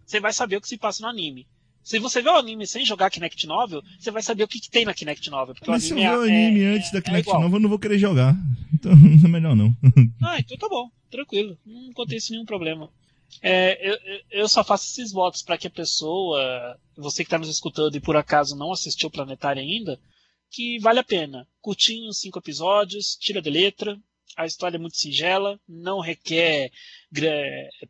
você vai saber o que se passa no anime. Se você ver o anime sem jogar Kinect Novel, você vai saber o que, que tem na Kinect Novel. Porque Mas se o eu ver o é- anime é- antes da é Kinect igual. nova, eu não vou querer jogar. Então, é melhor não. Ah, então tá bom, tranquilo. Não acontece nenhum problema. É, eu, eu- eu só faço esses votos para que a pessoa, você que está nos escutando e por acaso não assistiu o Planetário ainda, que vale a pena. Curtinho, cinco episódios, tira de letra. A história é muito singela, não requer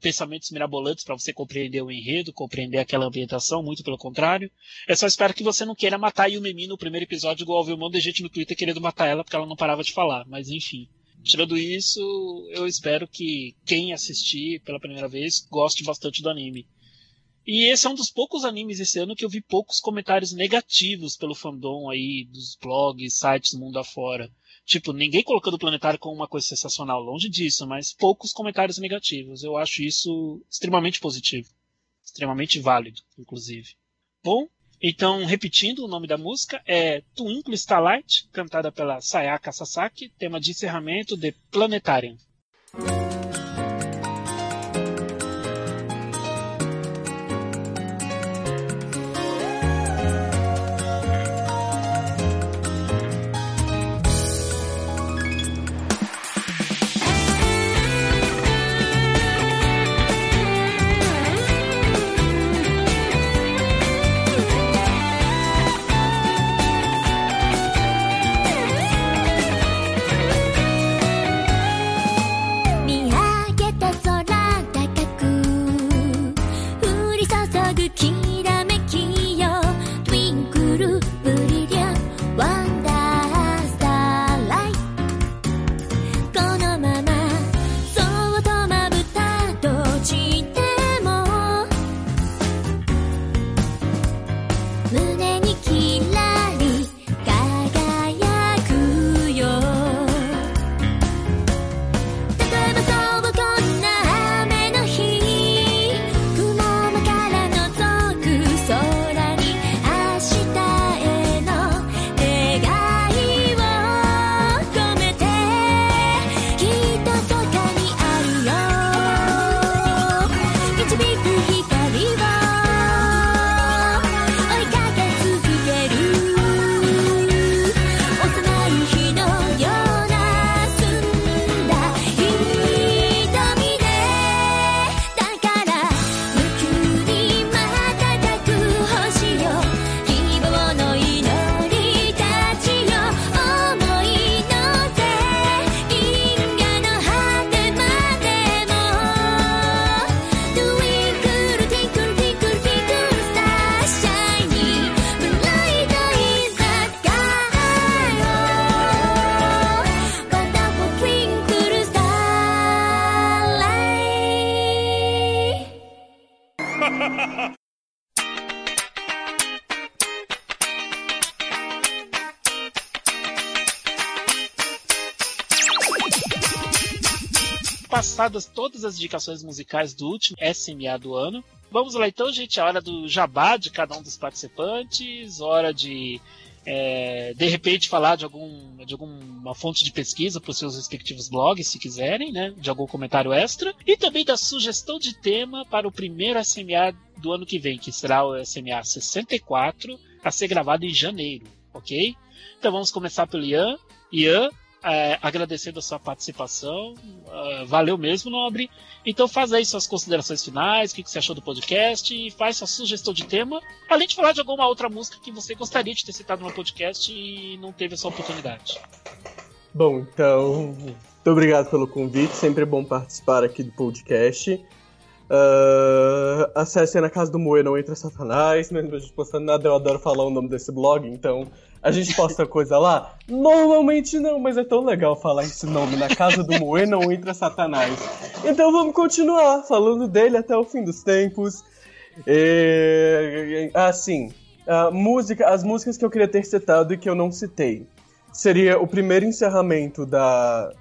pensamentos mirabolantes para você compreender o enredo, compreender aquela ambientação, muito pelo contrário. Eu só espero que você não queira matar a Yumemi no primeiro episódio, igual eu vi um monte de gente no Twitter querendo matar ela porque ela não parava de falar, mas enfim. Tirando isso, eu espero que quem assistir pela primeira vez goste bastante do anime. E esse é um dos poucos animes esse ano que eu vi poucos comentários negativos pelo fandom aí, dos blogs, sites mundo afora. Tipo, ninguém colocando o planetário como uma coisa sensacional, longe disso, mas poucos comentários negativos. Eu acho isso extremamente positivo. Extremamente válido, inclusive. Bom, então, repetindo, o nome da música é Twinkle Starlight, cantada pela Sayaka Sasaki, tema de encerramento de Planetarium. Passadas todas as indicações musicais do último SMA do ano, vamos lá então, gente. A hora do jabá de cada um dos participantes, hora de é, de repente falar de, algum, de alguma fonte de pesquisa para os seus respectivos blogs, se quiserem, né? De algum comentário extra. E também da sugestão de tema para o primeiro SMA do ano que vem, que será o SMA 64, a ser gravado em janeiro, ok? Então vamos começar pelo Ian. Ian, é, agradecendo a sua participação. ah, valeu mesmo, Nobre. Então faz aí suas considerações finais, o que, que você achou do podcast e faz sua sugestão de tema, além de falar de alguma outra música que você gostaria de ter citado no podcast e não teve essa oportunidade. Bom, então, muito obrigado pelo convite. Sempre é bom participar aqui do podcast. Ah, acessem na casa do Moe, não entra Satanás, mesmo a gente postando nada, eu adoro falar o nome desse blog, então a gente posta coisa lá? Normalmente não, mas é tão legal falar esse nome, na casa do Moe, não entra Satanás. Então vamos continuar falando dele até o fim dos tempos. E, assim, música, as músicas que eu queria ter citado e que eu não citei. Seria o primeiro encerramento da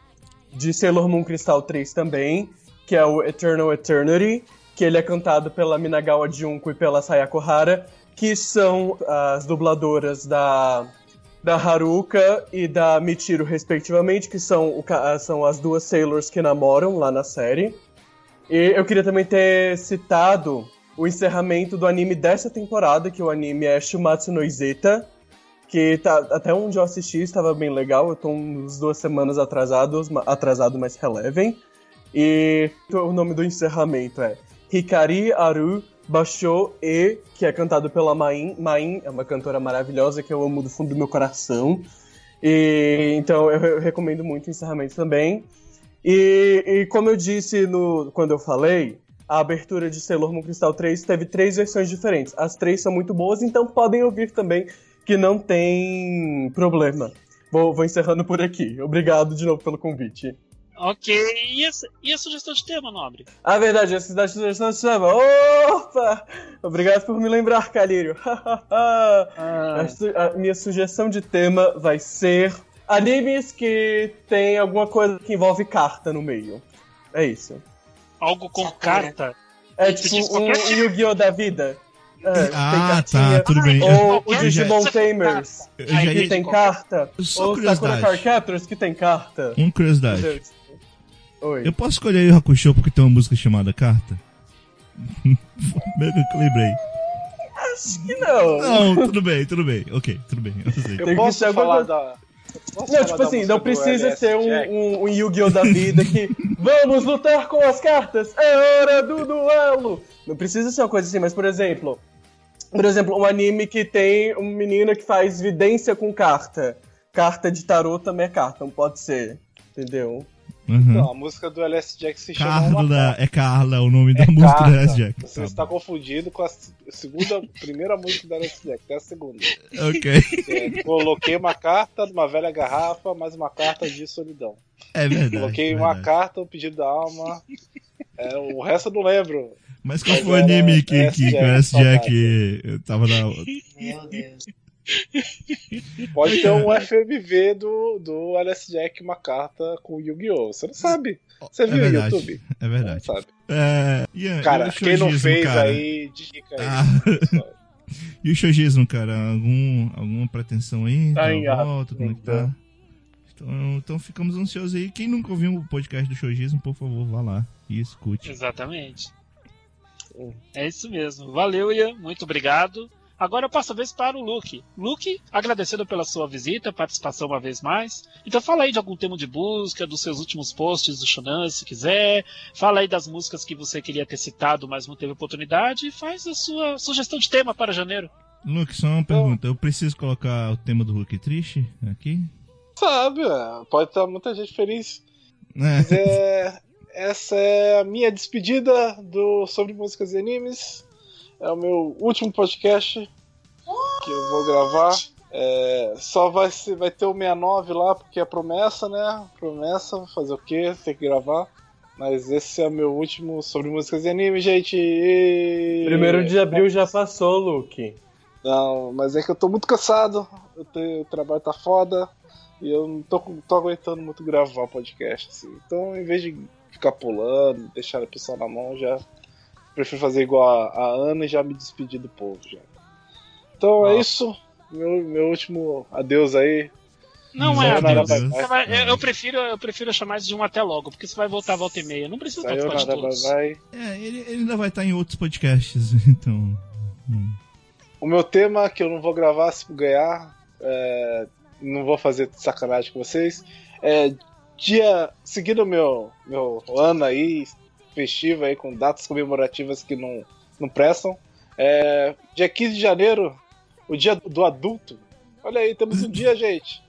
de Sailor Moon Crystal 3 também, que é o Eternal Eternity, que ele é cantado pela Minagawa Junko e pela Sayako Hara, que são as dubladoras da, da Haruka e da Michiru, respectivamente, que são, o são as duas Sailors que namoram lá na série. E eu queria também ter citado o encerramento do anime dessa temporada, que o anime é Shumatsu no Izeta, que tá, até onde eu assisti estava bem legal. Eu tô uns duas semanas atrasados, ma- atrasado, mas relevem. E o nome do encerramento é Hikari Aru Basho E, que é cantado pela Main. Main é uma cantora maravilhosa que eu amo do fundo do meu coração. E então eu, eu recomendo muito o encerramento também. E, e como eu disse no, quando eu falei, a abertura de Sailor Moon Crystal 3 teve três versões diferentes. As três são muito boas, então podem ouvir também, que não tem problema. Vou, vou encerrando por aqui. Obrigado de novo pelo convite. Ok, e, essa- e a sugestão de tema, Nobre? A verdade, a cidade de sugestão se chama. Opa! Obrigado por me lembrar, Calírio. a, su- a minha sugestão de tema vai ser animes que tem alguma coisa que envolve carta no meio. É isso. Algo com Sakura. carta? É Tipo, tipo um tipo- Yu-Gi-Oh! da vida. É, Ah, tá, tudo bem. Ou o Digimon Tamers, Eu já que ia- tem carta. Só Ou Sakura curiosidade. Card Captors, que tem carta. Uma curiosidade. Oi. Eu posso escolher o Hakusho porque tem uma música chamada Carta? Meio que eu lembrei. Acho que não. Não, tudo bem, tudo bem. Ok, tudo bem. Eu sei. Eu Tem posso alguma falar da. posso Não, tipo assim, não precisa LS ser um, um, um Yu-Gi-Oh! da vida que vamos lutar com as cartas, é hora do duelo. Não precisa ser uma coisa assim, mas por exemplo, por exemplo, um anime que tem um menino que faz vidência com carta. Carta de tarô também é carta, não pode ser. Entendeu? Uhum. Não, a música do LS Jack se chama Carla, Uma é Carla o nome da É música carta. da S Jack. Você Tá está bom. confundido com a segunda, primeira música da LS Jack, que é a segunda. Ok. É, coloquei uma carta numa velha garrafa, mais uma carta de solidão. É verdade. Coloquei é uma verdade. carta, um pedido da alma. É, o resto eu não lembro. Mas qual Mas foi o anime que, que, que o Jack, S Jack tava na. Meu Deus. Pode ter um FMV do, do LS Jack, uma carta com Yu-Gi-Oh! Você não sabe. Você É viu o verdade. YouTube? É verdade. Não sabe. É, e Cara, quem não fez cara? aí, dica aí. Ah. E o shoujismo, cara? Algum, alguma pretensão aí? Tá em volta, como é que tá? Então, então ficamos ansiosos aí. Quem nunca ouviu o podcast do shoujismo, por favor, vá lá e escute. Exatamente. É isso mesmo. Valeu, Ian. Muito obrigado. Agora eu passo a vez para o Luke. Luke, agradecendo pela sua visita, participação uma vez mais. Então fala aí de algum tema de busca, dos seus últimos posts do Shonan, se quiser. Fala aí das músicas que você queria ter citado, mas não teve oportunidade. E faz a sua sugestão de tema para janeiro. Luke, só uma pergunta. Eu preciso colocar o tema do Hulk triste aqui? Sabe, é, pode estar muita gente feliz. É. Mas é, essa é a minha despedida do sobre músicas e animes. É o meu último podcast que eu vou gravar. É, só vai, ser, vai ter o 69 lá, porque é promessa, né? Promessa, fazer o quê? Tem que gravar. Mas esse é o meu último sobre músicas e animes, gente. E... Primeiro de abril já passou, Luke. Não, mas é que eu tô muito cansado. Tenho- o trabalho tá foda. E eu não tô, tô aguentando muito gravar podcast. Assim. Então, em vez de ficar pulando, deixar a pessoa na mão, já prefiro fazer igual a, a Ana e já me despedir do povo. Já. Então é isso. Meu, meu último adeus aí. Não é Sayonara, adeus. vai- eu, eu prefiro, eu prefiro chamar isso de um até logo, porque você vai voltar a volta e meia. Não precisa participar de Sayonara, todos. bye. É, ele, ele ainda vai estar em outros podcasts, então. hum. O meu tema, que eu não vou gravar se ganhar, é, não vou fazer sacanagem com vocês, é dia. Seguindo o meu, meu ano aí, festivo aí, com datas comemorativas que não, não prestam. É, dia 15 de janeiro, o dia do adulto. Olha aí, temos um dia, gente.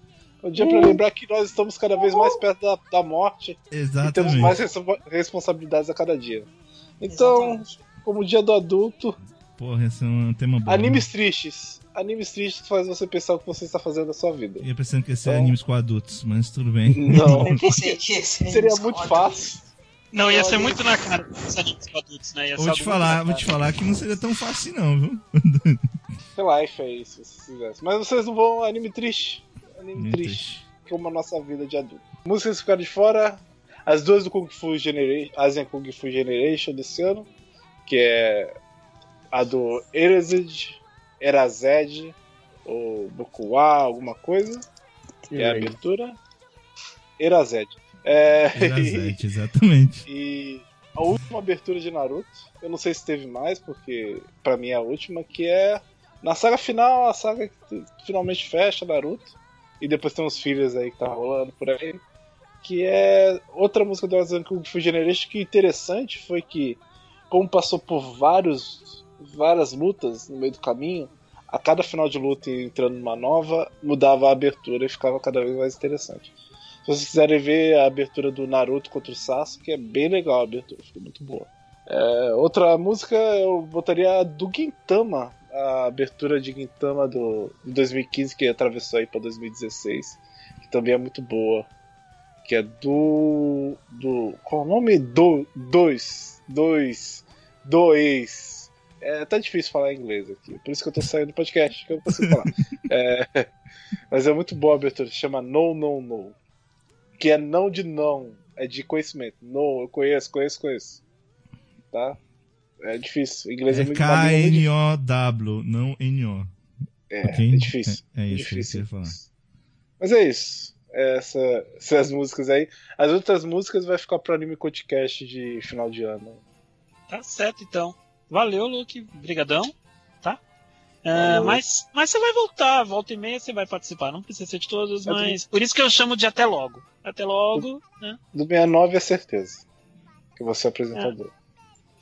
Um dia para lembrar que nós estamos cada vez mais perto da, da morte e temos Exatamente. mais respo- responsabilidades a cada dia. Então, como dia do adulto, Porra, esse é um tema bom. animes tristes. Animes tristes faz você pensar o que você está fazendo da sua vida. Eu ia pensando que ia ser Então- animes com adultos, mas tudo bem. Não. Eu pensei que esse Seria muito fácil. Não, ia ser muito na cara dos adultos, né? Ia ser Vou te falar, vou te falar que não seria tão fácil não, viu? Life é isso, se vocês quisessem. Mas vocês não vão anime triste. Anime Muito triste. Como a nossa vida de adulto. Músicas ficaram de fora. As duas do Kung Fu Generation, Asian Kung Fu Generation desse ano. Que é a do Erased, Erazed, ou Bokuwa, alguma coisa. Que é a abertura. Erazed. É, Erazete, exatamente. e a última abertura de Naruto, eu não sei se teve mais, porque pra mim é a última, que é na saga final, a saga que finalmente fecha Naruto, e depois tem uns filhos aí que tá rolando por aí, que é outra música do Azan Kung Fu Generation que interessante foi que, como passou por vários, várias lutas no meio do caminho, a cada final de luta e entrando numa nova, mudava a abertura e ficava cada vez mais interessante. Se vocês quiserem ver a abertura do Naruto contra o Sasuke, é bem legal a abertura, ficou muito boa. É, outra música eu botaria a do Gintama, a abertura de Gintama do de 2015 que atravessou aí para 2016, que também é muito boa. Que é do. do. Qual é o nome? Do. Dois. Dois. Dois. É, tá difícil falar inglês aqui, por isso que eu tô saindo do podcast, que eu não consigo falar. É, mas é muito boa a abertura, se chama No No No. Que é não de não, é de conhecimento. No, eu conheço, conheço, conheço. Tá? É difícil. O inglês é, É muito. K-N-O-W, não N-O. É, ok? é difícil. É, é isso difícil. que eu ia falar. Mas é isso. Essa, essas músicas aí. As outras músicas vai ficar pro anime podcast de final de ano. Tá certo, então. Valeu, Luke. Brigadão. Tá? É, Valeu. mas, mas você vai voltar, volta e meia você vai participar. Não precisa ser de todas, mas. Por isso que eu chamo de até logo. Até logo, né? Do 69 é certeza. Que você é apresentador.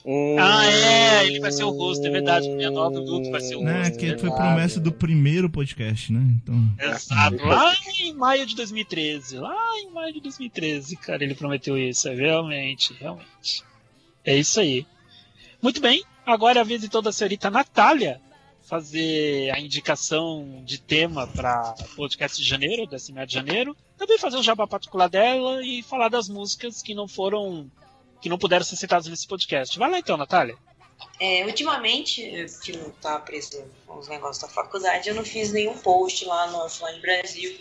Hum, Ah, é, ele vai ser o host, é verdade. 69 o Luke vai ser o Né, host. que é foi promessa do primeiro podcast, né? Então. Exato, lá em maio de 2013. Lá em maio de 2013, cara, ele prometeu isso. É realmente, realmente. É isso aí. Muito bem, agora é a vez de toda a senhorita Natália fazer a indicação de tema para podcast de janeiro, décimo mês de janeiro. Também fazer o jabá particular dela e falar das músicas que não foram. que não puderam ser citadas nesse podcast. Vai lá então, Natália. É, ultimamente, que não tá preso os negócios da faculdade, eu não fiz nenhum post lá no Offline Brasil,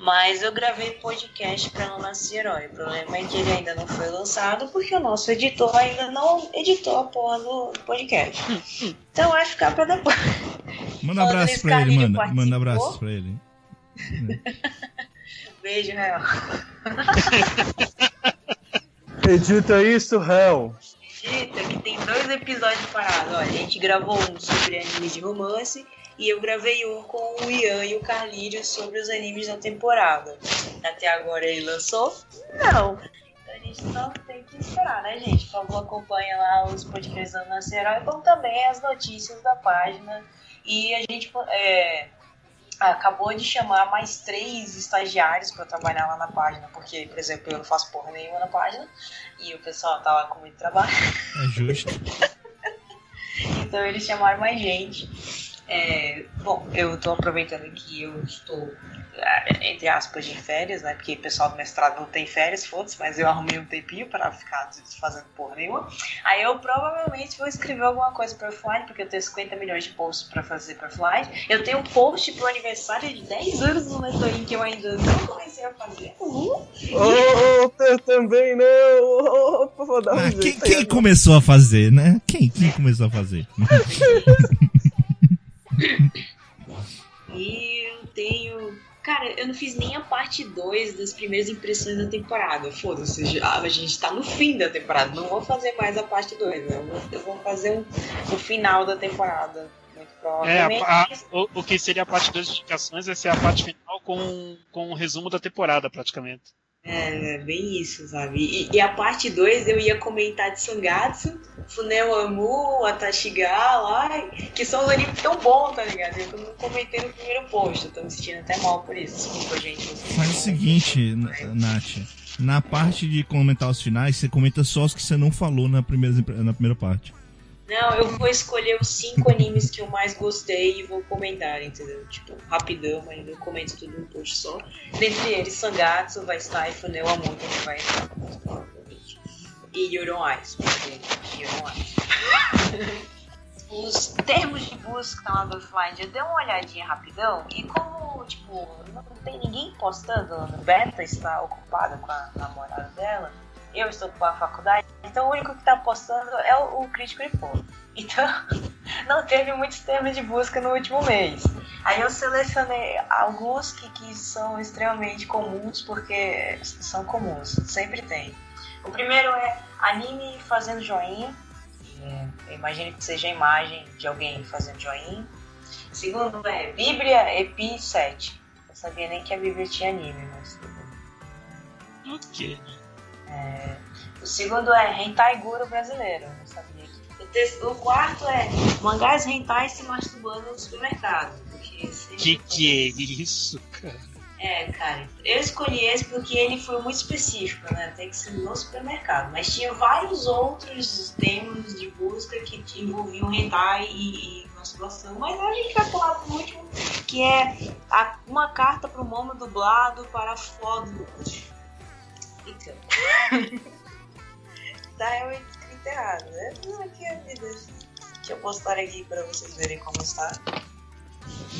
mas eu gravei podcast para Não Nascer Herói. O problema é que ele ainda não foi lançado porque o nosso editor ainda não editou a porra do podcast. Então vai ficar para depois. Manda Falando abraço pra ele, manda. participou. Manda abraços pra ele. Beijo, Real. Edita isso, Hell. Eita, que tem dois episódios parados. Olha, a gente gravou um sobre animes de romance e eu gravei um com o Ian e o Carlírio sobre os animes da temporada. Até agora ele lançou? Não. Então a gente só tem que esperar, né, gente? Por favor, acompanha lá os podcasts da Nossa Herói, como também as notícias da página. E a gente é, acabou de chamar mais três estagiários para trabalhar lá na página, porque, por exemplo, eu não faço porra nenhuma na página e o pessoal tá lá com muito trabalho. É justo. Então eles chamaram mais gente. É, bom, eu tô aproveitando que eu estou, é, entre aspas, de férias, né? Porque o pessoal do mestrado não tem férias, foda-se, mas eu arrumei um tempinho para ficar fazendo porra nenhuma. Aí eu provavelmente vou escrever alguma coisa para offline, porque eu tenho 50 milhões de posts para fazer para offline. Eu tenho um post pro aniversário de 10 anos no Netoin que eu ainda não comecei a fazer. Uhul. Oh, eu também não. Oh, favor, dá um Ah, jeito quem, quem agora. começou a fazer, né? Quem, quem começou a fazer? E eu tenho. Cara, eu não fiz nem a parte 2 das primeiras impressões da temporada. Foda-se, já- a gente tá no fim da temporada. Não vou fazer mais a parte 2, né? Eu vou, fazer um, o final da temporada. É, a- a- o, o que seria a parte das indicações vai ser a parte final com, com o resumo da temporada, praticamente. É, é bem isso, sabe? E, e a parte 2 eu ia comentar de Sangatsu, Funemamu, Atashiga lá, que são os animes tão bons, tá ligado? Eu não comentei no primeiro post, eu tô me sentindo até mal por isso. Desculpa, gente. Faz o seguinte, Nath. Na parte de comentar os finais, você comenta só os que você não falou na primeira, na primeira parte. Não, eu vou escolher os cinco animes que eu mais gostei e vou comentar, entendeu? Tipo, rapidão, mas eu comento tudo num post só. Dentre eles, Sangatsu vai estar e Funel Amor também vai estar. E Euron Eyes, porque Euron Eyes. Os termos de busca lá do Offline, eu dei uma olhadinha rapidão e como, tipo, não tem ninguém postando, no Beta está ocupada com a namorada dela, eu estou com a faculdade, então o único que tá postando é o, o Crítico de Pô. Então, não teve muitos termos de busca no último mês. Aí eu selecionei alguns que, que são extremamente comuns, porque são comuns, sempre tem. O primeiro é anime fazendo joinha. É, eu imagino que seja a imagem de alguém fazendo joinha. O segundo é Bíblia Epi 7. Eu sabia nem que a Bíblia tinha anime, mas tudo bem. O quê? É, o segundo é Hentai Guru brasileiro. Eu sabia. O, te- o quarto é mangás hentai se masturbando no supermercado. Que que é isso, cara? É, cara, eu escolhi esse porque ele foi muito específico, né? Tem que ser no supermercado. Mas tinha vários outros temas de busca que envolviam hentai e, e masturbação. Mas a gente vai pular pro último, que é a- uma carta pro Momo dublado para foda. Então. tá realmente escrito errado, né? Não, aqui é a vida. Deixa eu postar aqui pra vocês verem como está.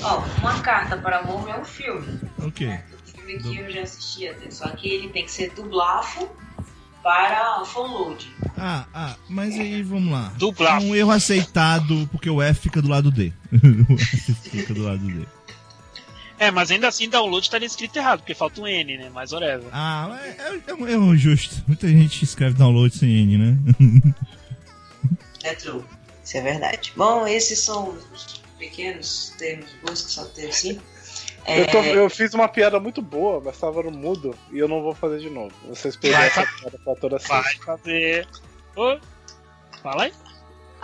Ó, uma carta para Momo é um filme. Ok. O filme que eu já assisti até, só que ele tem que ser dublafo para download. Ah, ah, mas aí vamos lá. Dublar. Um erro aceitado, porque o F fica do lado D. o F fica do lado D. É, mas ainda assim download estaria escrito errado, porque falta um N, né? Mas whatever. Ah, é, é um erro justo. Muita gente escreve download sem N, né? É true. Isso é verdade. Bom, esses são os pequenos termos de busca, só ter cinco. É, Eu, tô- eu fiz uma piada muito boa, mas tava no mudo e eu não vou fazer de novo. Vocês perderam Vai, essa piada pra toda Vai fazer. Ô, fala aí.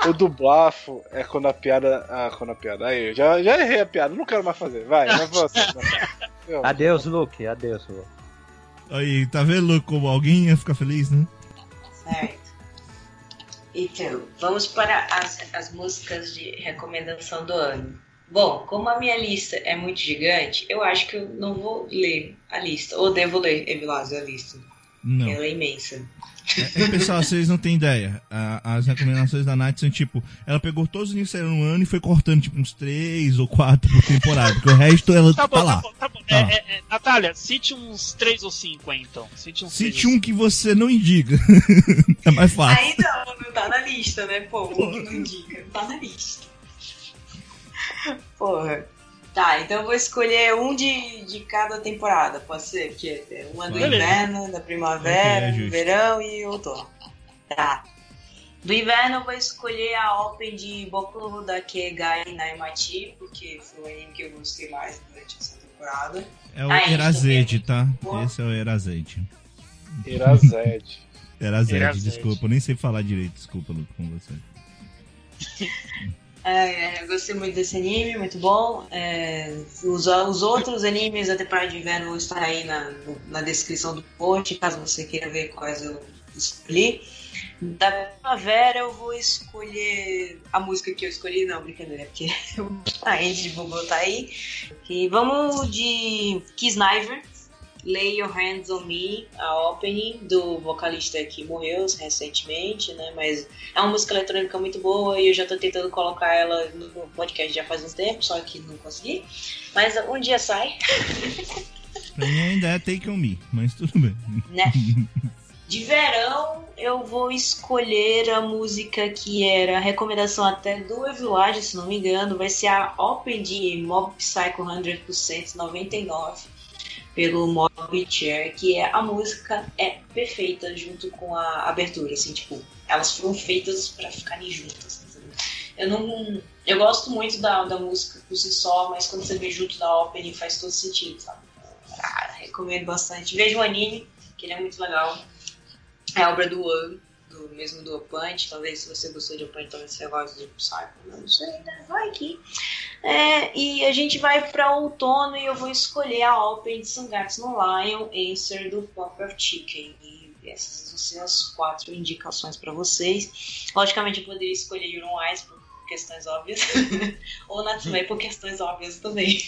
O dublafo é quando a piada. Ah, quando a piada. Aí, eu já, já errei a piada, não quero mais fazer. Vai, vai você. Eu- Adeus, Luke. Adeus, Luke. Aí, tá vendo como alguém ia ficar feliz, né? Certo. Então, vamos para as, as músicas de recomendação do ano. Bom, como a minha lista é muito gigante, eu acho que eu não vou ler a lista. Ou devo ler, Evilásio, a lista. Não. Ela é imensa. É, pessoal, vocês não têm ideia. A- as recomendações da Nath são tipo: ela pegou todos os livros que saíram no ano e foi cortando tipo uns três ou quatro por temporada. Porque o resto ela Tá tá, bom, lá. tá bom, tá bom. Tá. É, é, é, Natália, cite uns três ou cinco aí, então. Cite uns Cite três um que você não indica. é mais fácil. Aí não, não tá na lista, né? Pô, o que não indica, não tá na lista. Porra. Tá, então eu vou escolher um de, de cada temporada, pode ser? Porque é uma do Beleza. inverno, da primavera, é do justo. verão e outono. Tá. Do inverno eu vou escolher a Open de Boku da Kegai Naimachi, porque foi o anime que eu gostei mais durante essa temporada. É o Ah, tá? Boa. Esse é o Erazede. Irazed. Erazede, Erazede. desculpa. Eu nem sei falar direito. Desculpa, Luke, com você. É, eu gostei muito desse anime, muito bom. É, os, os outros animes da temporada de inverno vão estar aí na, na descrição do post, caso você queira ver quais eu escolhi. Da primavera eu vou escolher a música que eu escolhi, não, brincadeira, porque a Andy de Google tá aí. E vamos de Kiss Niver, Lay Your Hands on Me, a opening do vocalista que morreu recentemente, né? Mas é uma música eletrônica muito boa e eu já tô tentando colocar ela no podcast já faz um tempo, só que não consegui. Mas um dia sai, Pra mim ainda é Take On Me, mas tudo bem. né? De verão, eu vou escolher a música que era a recomendação até do Evilage, se não me engano. Vai ser a Open de Mob Psycho 100% 99 pelo Mob Chair, que é a música é perfeita junto com a abertura, assim, tipo, elas foram feitas pra ficarem juntas. Eu não. Eu gosto muito da, da música por si só, mas quando você vê junto da opening faz todo sentido, sabe? Ah, recomendo bastante. Veja o anime, que ele é muito legal. É a obra do One, do mesmo do Punch. Talvez se você gostou de Punch, talvez você goste de Psycho. Não sei, né? Vai aqui. É, e a gente vai para outono e eu vou escolher a Open de Sangatsu no Lion, Answer do Pop of Chicken. E essas vão ser as quatro indicações para vocês. Logicamente eu poderia escolher Yuron Eyes por questões óbvias, ou Natsume por questões óbvias também.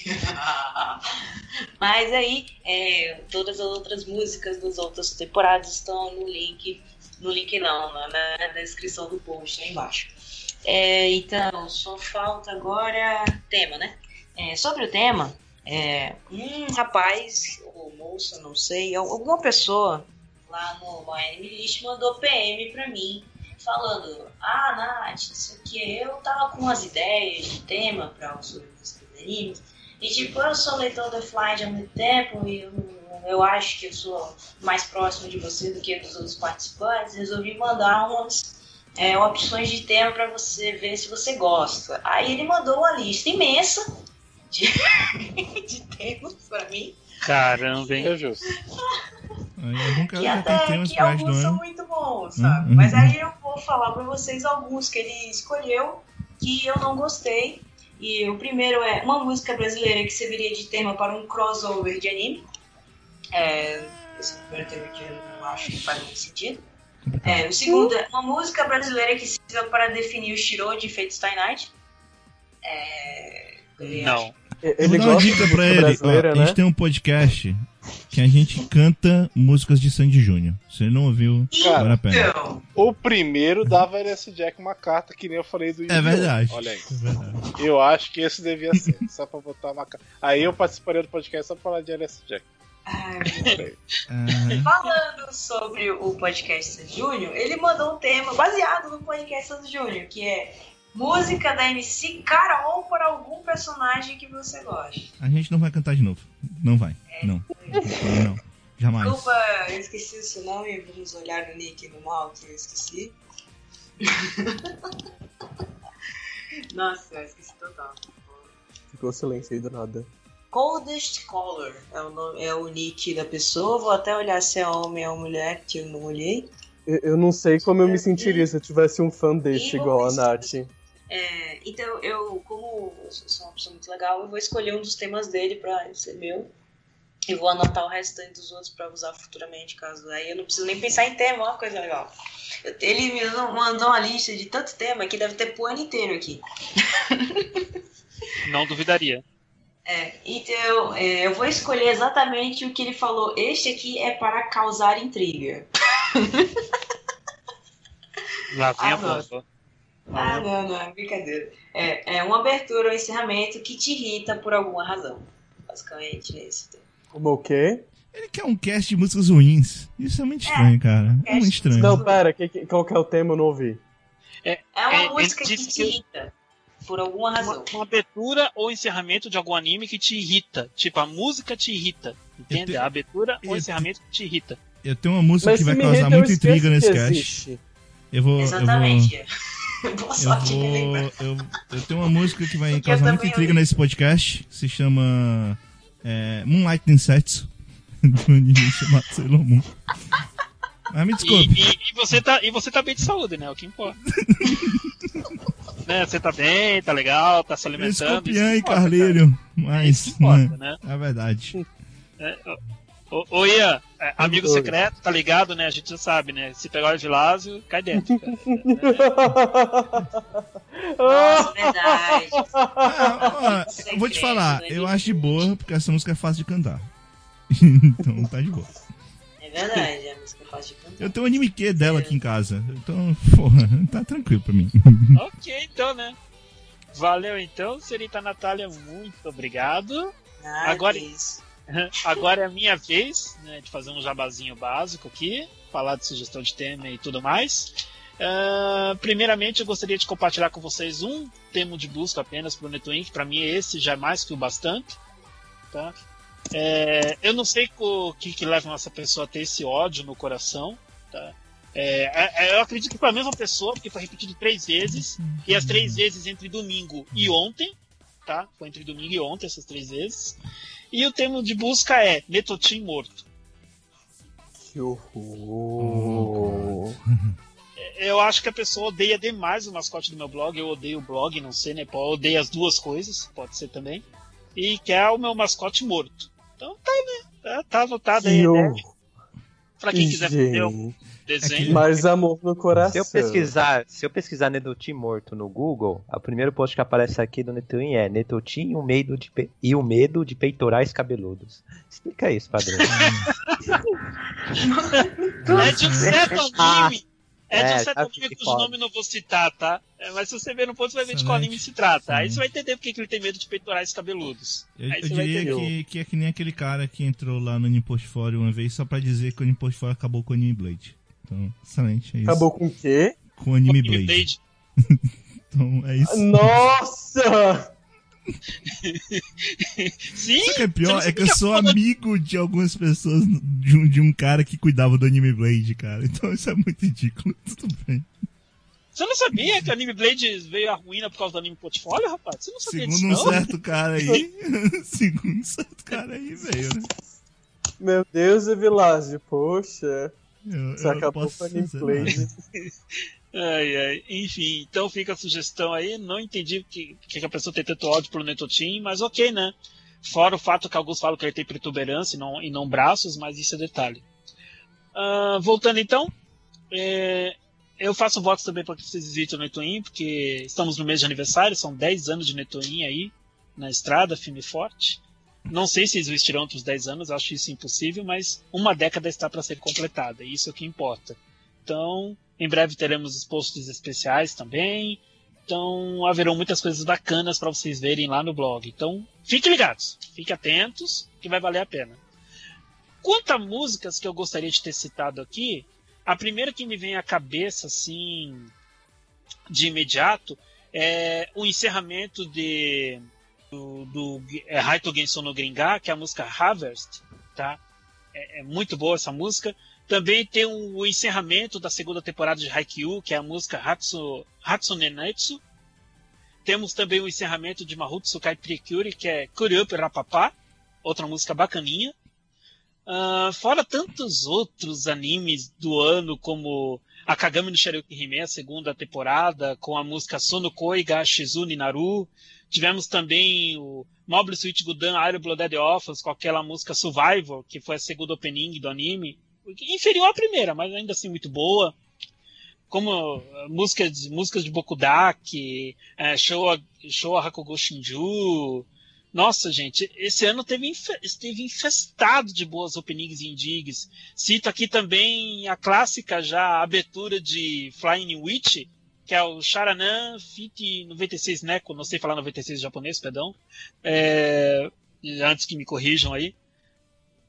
Mas aí, é, todas as outras músicas das outras temporadas estão no link, no link não, na, na descrição do post aí embaixo. É, então, só falta agora tema, né? É, sobre o tema, é, um rapaz, ou moça, não sei, alguma pessoa lá no My List mandou PM pra mim, falando: Ah, Nath, isso aqui, eu tava com umas ideias de tema para os músicas animes, e tipo, eu sou leitor da Fly há muito tempo e eu, eu acho que eu sou mais próximo de você do que dos outros participantes, resolvi mandar umas é, opções de tema para você ver se você gosta. Aí ele mandou uma lista imensa de, de temas para mim. Caramba, hein? É justo. Que até que alguns são muito bons, sabe? Uhum. Mas aí eu vou falar pra vocês alguns que ele escolheu que eu não gostei. E o primeiro é uma música brasileira que serviria de tema para um crossover de anime. É, esse primeiro tema que eu não acho que faz muito sentido. É, o segundo é uma música brasileira que serve para definir o Shiro de Fate Stay Night. É, Não. Eu Ele vou dar uma dica pra ele. Ó, brasileira, a né? gente tem um podcast que a gente canta músicas de Sandy Júnior. Se ele não ouviu, Cara, vale a pena. Então, O primeiro dava LS Jack uma carta, que nem eu falei do É verdade. Olha aí. É verdade. Eu acho que esse devia ser, só pra botar uma carta. Aí eu participaria do podcast só pra falar de LS Jack. Ai. Ah, Falando sobre o podcast Sandy Júnior, ele mandou um tema baseado no podcast Sandy Júnior, que é música da MC Carol para algum personagem que você goste. a gente não vai cantar de novo. Não vai. Não. Não, não. Jamais. Desculpa, eu esqueci o seu nome, vamos olhar no nick no mal que eu esqueci. Nossa, eu esqueci total. Ficou silêncio aí do nada. Coldest Color é o, nome, é o nick da pessoa. Vou até olhar se é homem ou mulher, que eu não olhei. Eu, eu não sei como eu me sentiria se eu tivesse um fã deste E igual a Nath. É, então, eu, como eu sou uma pessoa muito legal, eu vou escolher um dos temas dele pra ser meu. E vou anotar o restante dos outros pra usar futuramente, caso. Aí eu não preciso nem pensar em tema, ó, coisa legal. Ele me mandou uma lista de tanto tema que deve ter pro ano inteiro aqui. Não duvidaria. É, então, é, eu vou escolher exatamente o que ele falou. Este aqui é para causar intriga. Lá vem Ah, a não. bomba. Ah, não, não, é brincadeira. É, é uma abertura ou encerramento que te irrita por alguma razão. Basicamente, é esse tema. Como o quê? Ele quer um cast de músicas ruins. Isso é muito estranho, cara. É muito estranho. Não, pera, que, que- qual que é o tema? Eu não ouvi. É uma É, música que te que- irrita por alguma razão. Uma, uma abertura ou encerramento de algum anime que te irrita. Tipo, a música te irrita. Entende? te- A abertura eu ou te- encerramento que te irrita. Eu tenho uma música Mas que vai causar eu muita intriga nesse que cast. existe. Eu vou. Eu vou, Exatamente. Boa eu sorte em vou. Eu, eu tenho uma música que vai Porque eu causar muita intriga ouvi. nesse podcast. Se chama. É, Moonlight Densetsu. Do anime chamado Sailor Moon. Mas me E, desculpe. e- e você tá, e você tá bem de saúde, né? O que importa. né? Você tá bem, tá legal, tá se alimentando. Escorpião isso e importa, Carleiro. Mas. Isso importa, né, né? É verdade. É, ô, ô, Ian, é, amigo secreto, tá ligado, né? A gente já sabe, né? Se pegar o Vilásio, cai dentro. cara. Nossa, verdade. Ah, ó, eu vou te falar, eu acho de boa, porque essa música é fácil de cantar. então tá de boa. É verdade, a música é fácil de cantar. Eu tenho um anime Q dela aqui em casa. Então, porra, tá tranquilo pra mim. ok, então, né? Valeu então, senhorita Natália, muito obrigado. Ah, Agora- que isso. Agora é a minha vez né, de fazer um jabazinho básico aqui, falar de sugestão de tema e tudo mais. Ah, primeiramente, eu gostaria de compartilhar com vocês um termo de busca apenas para o Netwing, que para mim esse já é mais que o bastante. Tá? É, eu não sei o que, que leva essa pessoa a ter esse ódio no coração. Tá? É, é, eu acredito que para a mesma pessoa, porque foi repetido três vezes, e as três vezes entre domingo e ontem. Tá? Foi entre domingo e ontem essas três vezes. E o termo de busca é Netotin morto. Que horror. Eu acho que a pessoa odeia demais o mascote do meu blog. Eu odeio o blog, não sei, né? Pô, odeio as duas coisas, pode ser também. E quer o meu mascote morto. Então tá, né? Tá, tá anotado aí, né? Pra quem quiser fazer o Gente. desenho. Mais amor no coração. Se eu pesquisar, se eu pesquisar Nedotim morto no Google, o primeiro post que aparece aqui do Netotim é Netotim e o medo de pe- e o medo de peitorais cabeludos. Explica isso, padrão. É de um certo anime. É de É, um certo acho anime que cujo pode. nome eu não vou citar, tá? É, mas se você ver no ponto, você vai ver de qual anime se trata. Aí Excelente. você vai entender porque que ele tem medo de peitorais cabeludos. Eu, Aí eu você vai diria entender. que, que é que nem aquele cara que entrou lá no Animportfólio uma vez só pra dizer que o Animportfólio acabou com o Anime Blade. Então, excelente, é isso. Acabou com o quê? com o Anime Anime Blade. Blade. Então, é isso. Nossa! Sim! O que é pior? É que eu sou amigo de algumas pessoas, de um, de um cara que cuidava do Anime Blade, cara. Então isso é muito ridículo. Tudo bem. Você não sabia que o Anime Blade veio à ruína por causa do anime portfólio, rapaz? Você não sabia disso, Segundo um não? certo cara aí. segundo um certo cara aí veio, né? Meu Deus, Evilásio, poxa. Eu, Você eu acabou com a dizer gameplay. Ai, ai. Enfim, então fica a sugestão aí. Não entendi que, que a pessoa tem tanto ódio pro Netotim, mas ok, né? Fora o fato que alguns falam que ele tem protuberância e não, e não braços, mas isso é detalhe. Ah, voltando então, é, eu faço votos também para que vocês visitem o Netoim, porque estamos no mês de aniversário, são 10 anos de Netoim aí, na estrada, firme e forte. Não sei se existirão outros 10 anos, acho isso impossível, mas uma década está para ser completada, isso é o que importa. Então, em breve teremos os posts especiais também. Então, haverão muitas coisas bacanas para vocês verem lá no blog. Então, fiquem ligados, fiquem atentos, que vai valer a pena. Quanto a músicas que eu gostaria de ter citado aqui, a primeira que me vem à cabeça, assim, de imediato, é o encerramento de do, do é, Raito Genso no Gringa, que é a música Harvest, tá? É, é muito boa essa música. Também tem o, encerramento da segunda temporada de Haikyuu, que é a música Hatsu, Hatsune Netsu. Temos também o encerramento de Mahutsu Kai Precure, que é Kuryup Rapapá, outra música bacaninha. Ah, fora tantos outros animes do ano, como a Kagami no Sharyuki Hime, a segunda temporada, com a música Sonokoi ga Shizune Naru. Tivemos também o Mobile Suit Gundam Iron Blooded Orphans, com aquela música Survivor, que foi a segunda opening do anime. Inferior à primeira, mas ainda assim muito boa. Como uh, músicas, músicas de Bokudaki, uh, Showa, Showa Hakugo Shinju. Nossa, gente, esse ano teve, esteve infestado de boas openings e indigs. Cito aqui também a clássica já abertura de Flying Witch, que é o Sharanan Fit 96 Neko, não sei falar 96 em japonês, perdão. É, antes que me corrijam aí.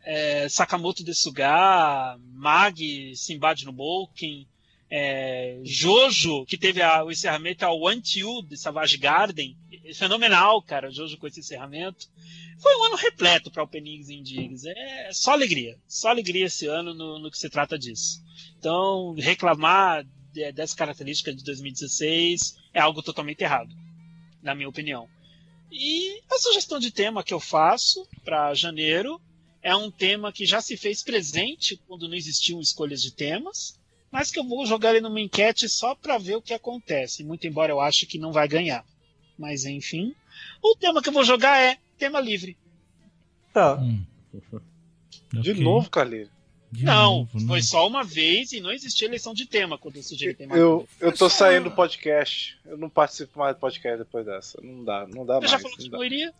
É, Sakamoto Desuga, Mag, Simbad no Bolken, é, Jojo, que teve a- o encerramento ao One You de Savage Garden. É Fenomenal, cara, Jojo com esse encerramento. Foi um ano repleto para openings e indigs. É só alegria. Só alegria esse ano no, no que se trata disso. Então, reclamar de- dessa característica de 2016 é algo totalmente errado, na minha opinião. E a sugestão de tema que eu faço para janeiro é um tema que já se fez presente quando não existiam escolhas de temas, mas que eu vou jogar ele numa enquete só para ver o que acontece, muito embora eu ache que não vai ganhar. Mas enfim, o tema que eu vou jogar é tema livre. Tá. Hum. De Ok. novo. De não, novo, né? foi só uma vez e não existia eleição de tema quando eu sugeri tema Eu, livre. eu tô saindo do podcast. Eu não participo mais do podcast depois dessa. Não dá, não dá Você mais. já falou não que não iria?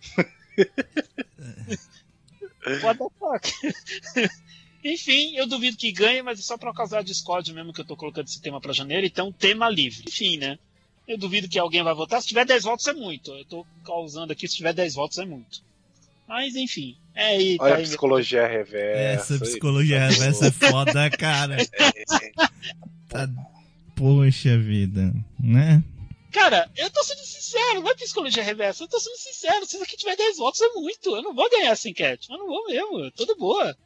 What the fuck? Enfim, eu duvido que ganhe, mas é só pra causar discórdia mesmo que eu tô colocando esse tema pra janeiro, então tema livre. Enfim, né? Eu duvido que alguém vai votar. Se tiver 10 votos é muito. Eu tô causando aqui, se tiver 10 votos é muito. Mas enfim. É aí, tá Olha a aí. psicologia reversa. Essa psicologia aí, reversa é foda, cara. Tá... Poxa vida, né? Cara, eu tô sendo sincero, não é psicologia reversa, eu tô sendo sincero. Se isso aqui tiver 10 votos é muito. Eu não vou ganhar essa enquete. Eu não vou mesmo, tudo boa.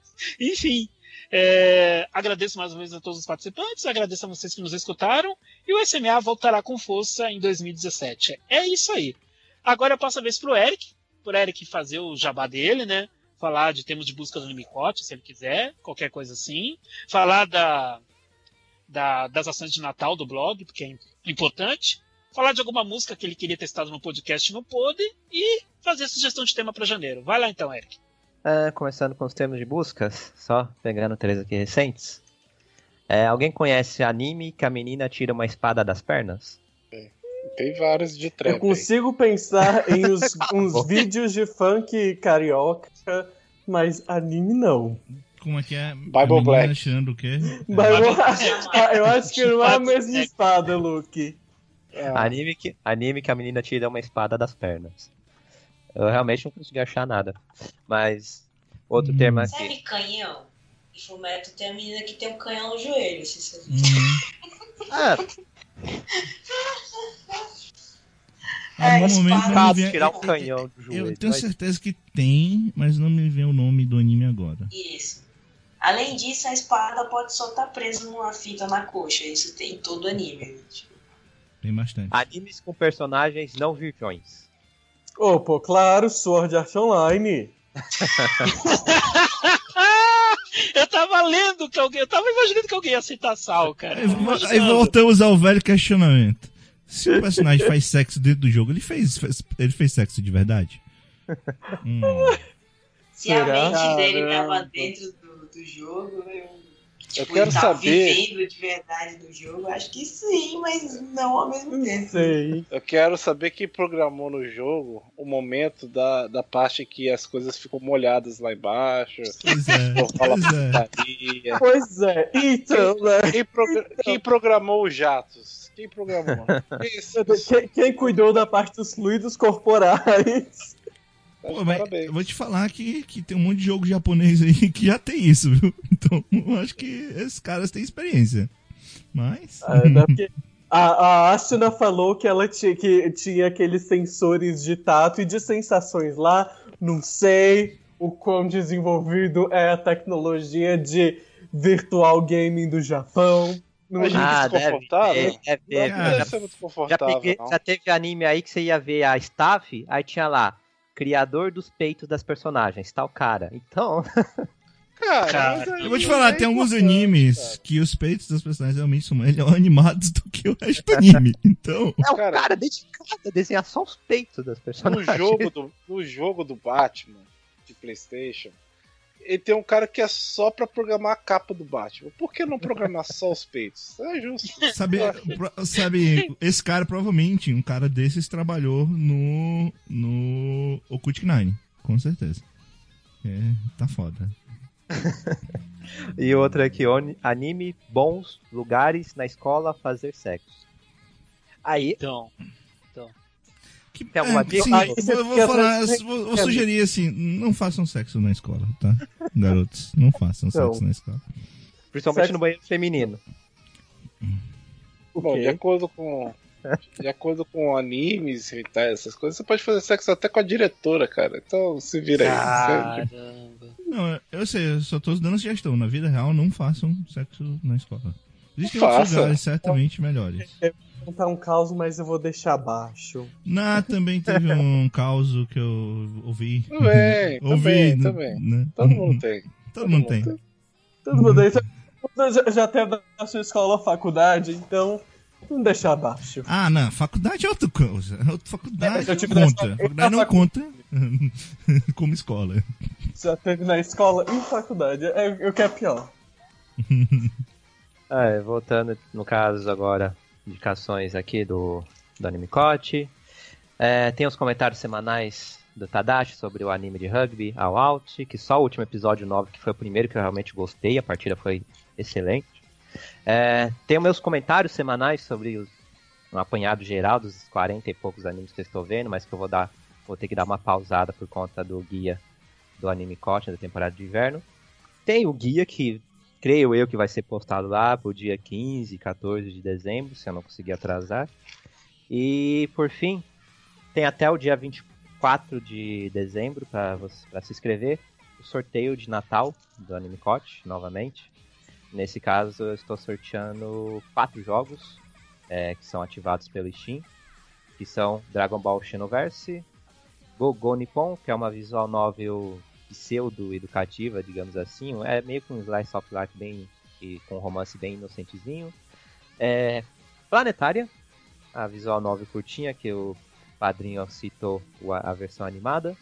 Enfim. é, agradeço mais uma vez a todos os participantes, agradeço a vocês que nos escutaram e o SMA voltará com força em 2017. É isso aí. Agora eu passo a vez pro Eric, pro Eric fazer o jabá dele, né? falar de termos de busca do Nimicote, se ele quiser, qualquer coisa assim. Falar da, da- das ações de Natal do blog, porque é im- importante. Falar de alguma música que ele queria ter estado no podcast e não pôde. E fazer sugestão de tema para janeiro. Vai lá então, Eric. Ah, começando com os termos de buscas, só pegando três aqui recentes. É, alguém conhece anime que a menina tira uma espada das pernas? Tem vários de trap. Eu consigo pensar em uns, uns vídeos de funk carioca, mas anime não. Como é que é? Bible Black. Achando o quê? Eu, Bible- acho, eu acho que não é a mesma espada, Luke. Ah, Anime, que, anime que a menina tira uma espada das pernas. Eu realmente não consegui achar nada. Mas, outro Hum. termo aqui. Sabe canhão? Em Fumeto tem a menina que tem um canhão no joelho. Se você... Uhum. É, Algum momento espada. não me vem- tirar um canhão do joelho. Eu tenho mas- certeza que tem, mas não me vem o nome do anime agora. Isso. Além disso, a espada pode só estar presa numa fita na coxa. Isso tem em todo anime. Tipo, Tem bastante. Animes com personagens não virgões. Ô, pô, claro, Sword Art Online. Eu tava lendo que alguém. Eu tava imaginando que alguém ia citar Sal, cara. Aí, voltamos ao velho questionamento. Se o personagem faz sexo dentro do jogo, ele fez, fez- ele fez sexo de verdade? Hum. se a mente dele tava dentro do, do jogo, eu, tipo, quero ele tava saber- vivendo de verdade do jogo, acho que sim, mas não ao mesmo tempo. sei. Eu quero saber quem programou no jogo o momento da, da parte que as coisas ficam molhadas lá embaixo. Pois é, pois é. Pois é, então, né? Quem, progra- quem programou os jatos? Quem programou? Isso. Quem, quem cuidou da parte dos fluidos corporais? Pô, Parabéns. eu vou te falar que, que tem um monte de jogo japonês aí que já tem isso, viu? Então, eu acho que esses caras têm experiência. Mas. Ah, né, porque A, a Asuna falou que ela tinha, que tinha aqueles sensores de tato e de sensações lá. Não sei o quão desenvolvido é a tecnologia de virtual gaming do Japão. Não Mas, ah, deve desconfortável? deve. Não deve Já, ser muito já, confortável, peguei- não. já teve anime aí que você ia ver a staff, aí tinha lá, criador dos peitos das personagens, tal cara. Então, Cara, Cara, Eu vou te é falar, tem alguns animes cara. que os peitos das personagens realmente são melhor animados do que o resto do anime. Então. é o Cara, cara dedicado a desenhar só os peitos das No personagens. jogo, do, no jogo do Batman, de Playstation, ele tem um cara que é só pra programar a capa do Batman. Por que não programar só os peitos? É justo. Sabe, sabe, esse cara provavelmente, um cara desses trabalhou no. no Occult Nine, com certeza. É, tá foda. E outra aqui, anime bons lugares na escola fazer sexo. Aí, Então, Que, Tem alguma é, dica? sim, Aí eu você vou, falar, eu vou, vou sugerir assim, não façam sexo na escola, tá? Garotos, não façam Não. sexo na escola. principalmente Sexo- no banheiro feminino. Bom, de acordo com. De acordo com animes e tal, essas coisas, você pode fazer sexo até com a diretora, cara. Então se vira aí. caramba. Não, eu sei, eu só tô dando sugestão. Na vida real, não façam sexo na escola. Existem Faça. outros lugares certamente melhores. Vou contar um caos, mas eu vou deixar baixo. Na, também teve um caos que eu ouvi. Também, ouvi, também, né, também. né? Todo mundo tem. Todo mundo tem. Todo mundo aí já, já, já teve a sua escola faculdade, então não deixar abaixo. Ah, não, faculdade é outra coisa. Outra Faculdade Eu não tive na conta. escola- Faculdade não conta como escola. Já teve na escola e faculdade. É, o que é pior. É, voltando no caso agora, indicações aqui do, do Animecote. É, tem os comentários semanais do Tadashi sobre o anime de rugby, All Out, que só o último episódio 9, que foi o primeiro que eu realmente gostei, a partida foi excelente. É, tem meus comentários semanais sobre os, um apanhado geral dos 40 e poucos animes que eu estou vendo, mas que eu vou dar vou ter que dar uma pausada por conta do guia do Anime Coach da temporada de inverno. Tem o guia que creio eu que vai ser postado lá pro dia 15, 14 de dezembro, se eu não conseguir atrasar. E por fim, tem até o dia 24 de dezembro para se inscrever o sorteio de Natal do Anime Coach, novamente. Nesse caso, eu estou sorteando quatro jogos é, que são ativados pelo Steam, que são Dragon Ball Xenoverse, Gogo Nippon, que é uma visual novel pseudo-educativa, digamos assim. É meio que um slice of life bem e com um romance bem inocentezinho. É, Planetária, a visual novel curtinha que o padrinho citou o- a, versão animada.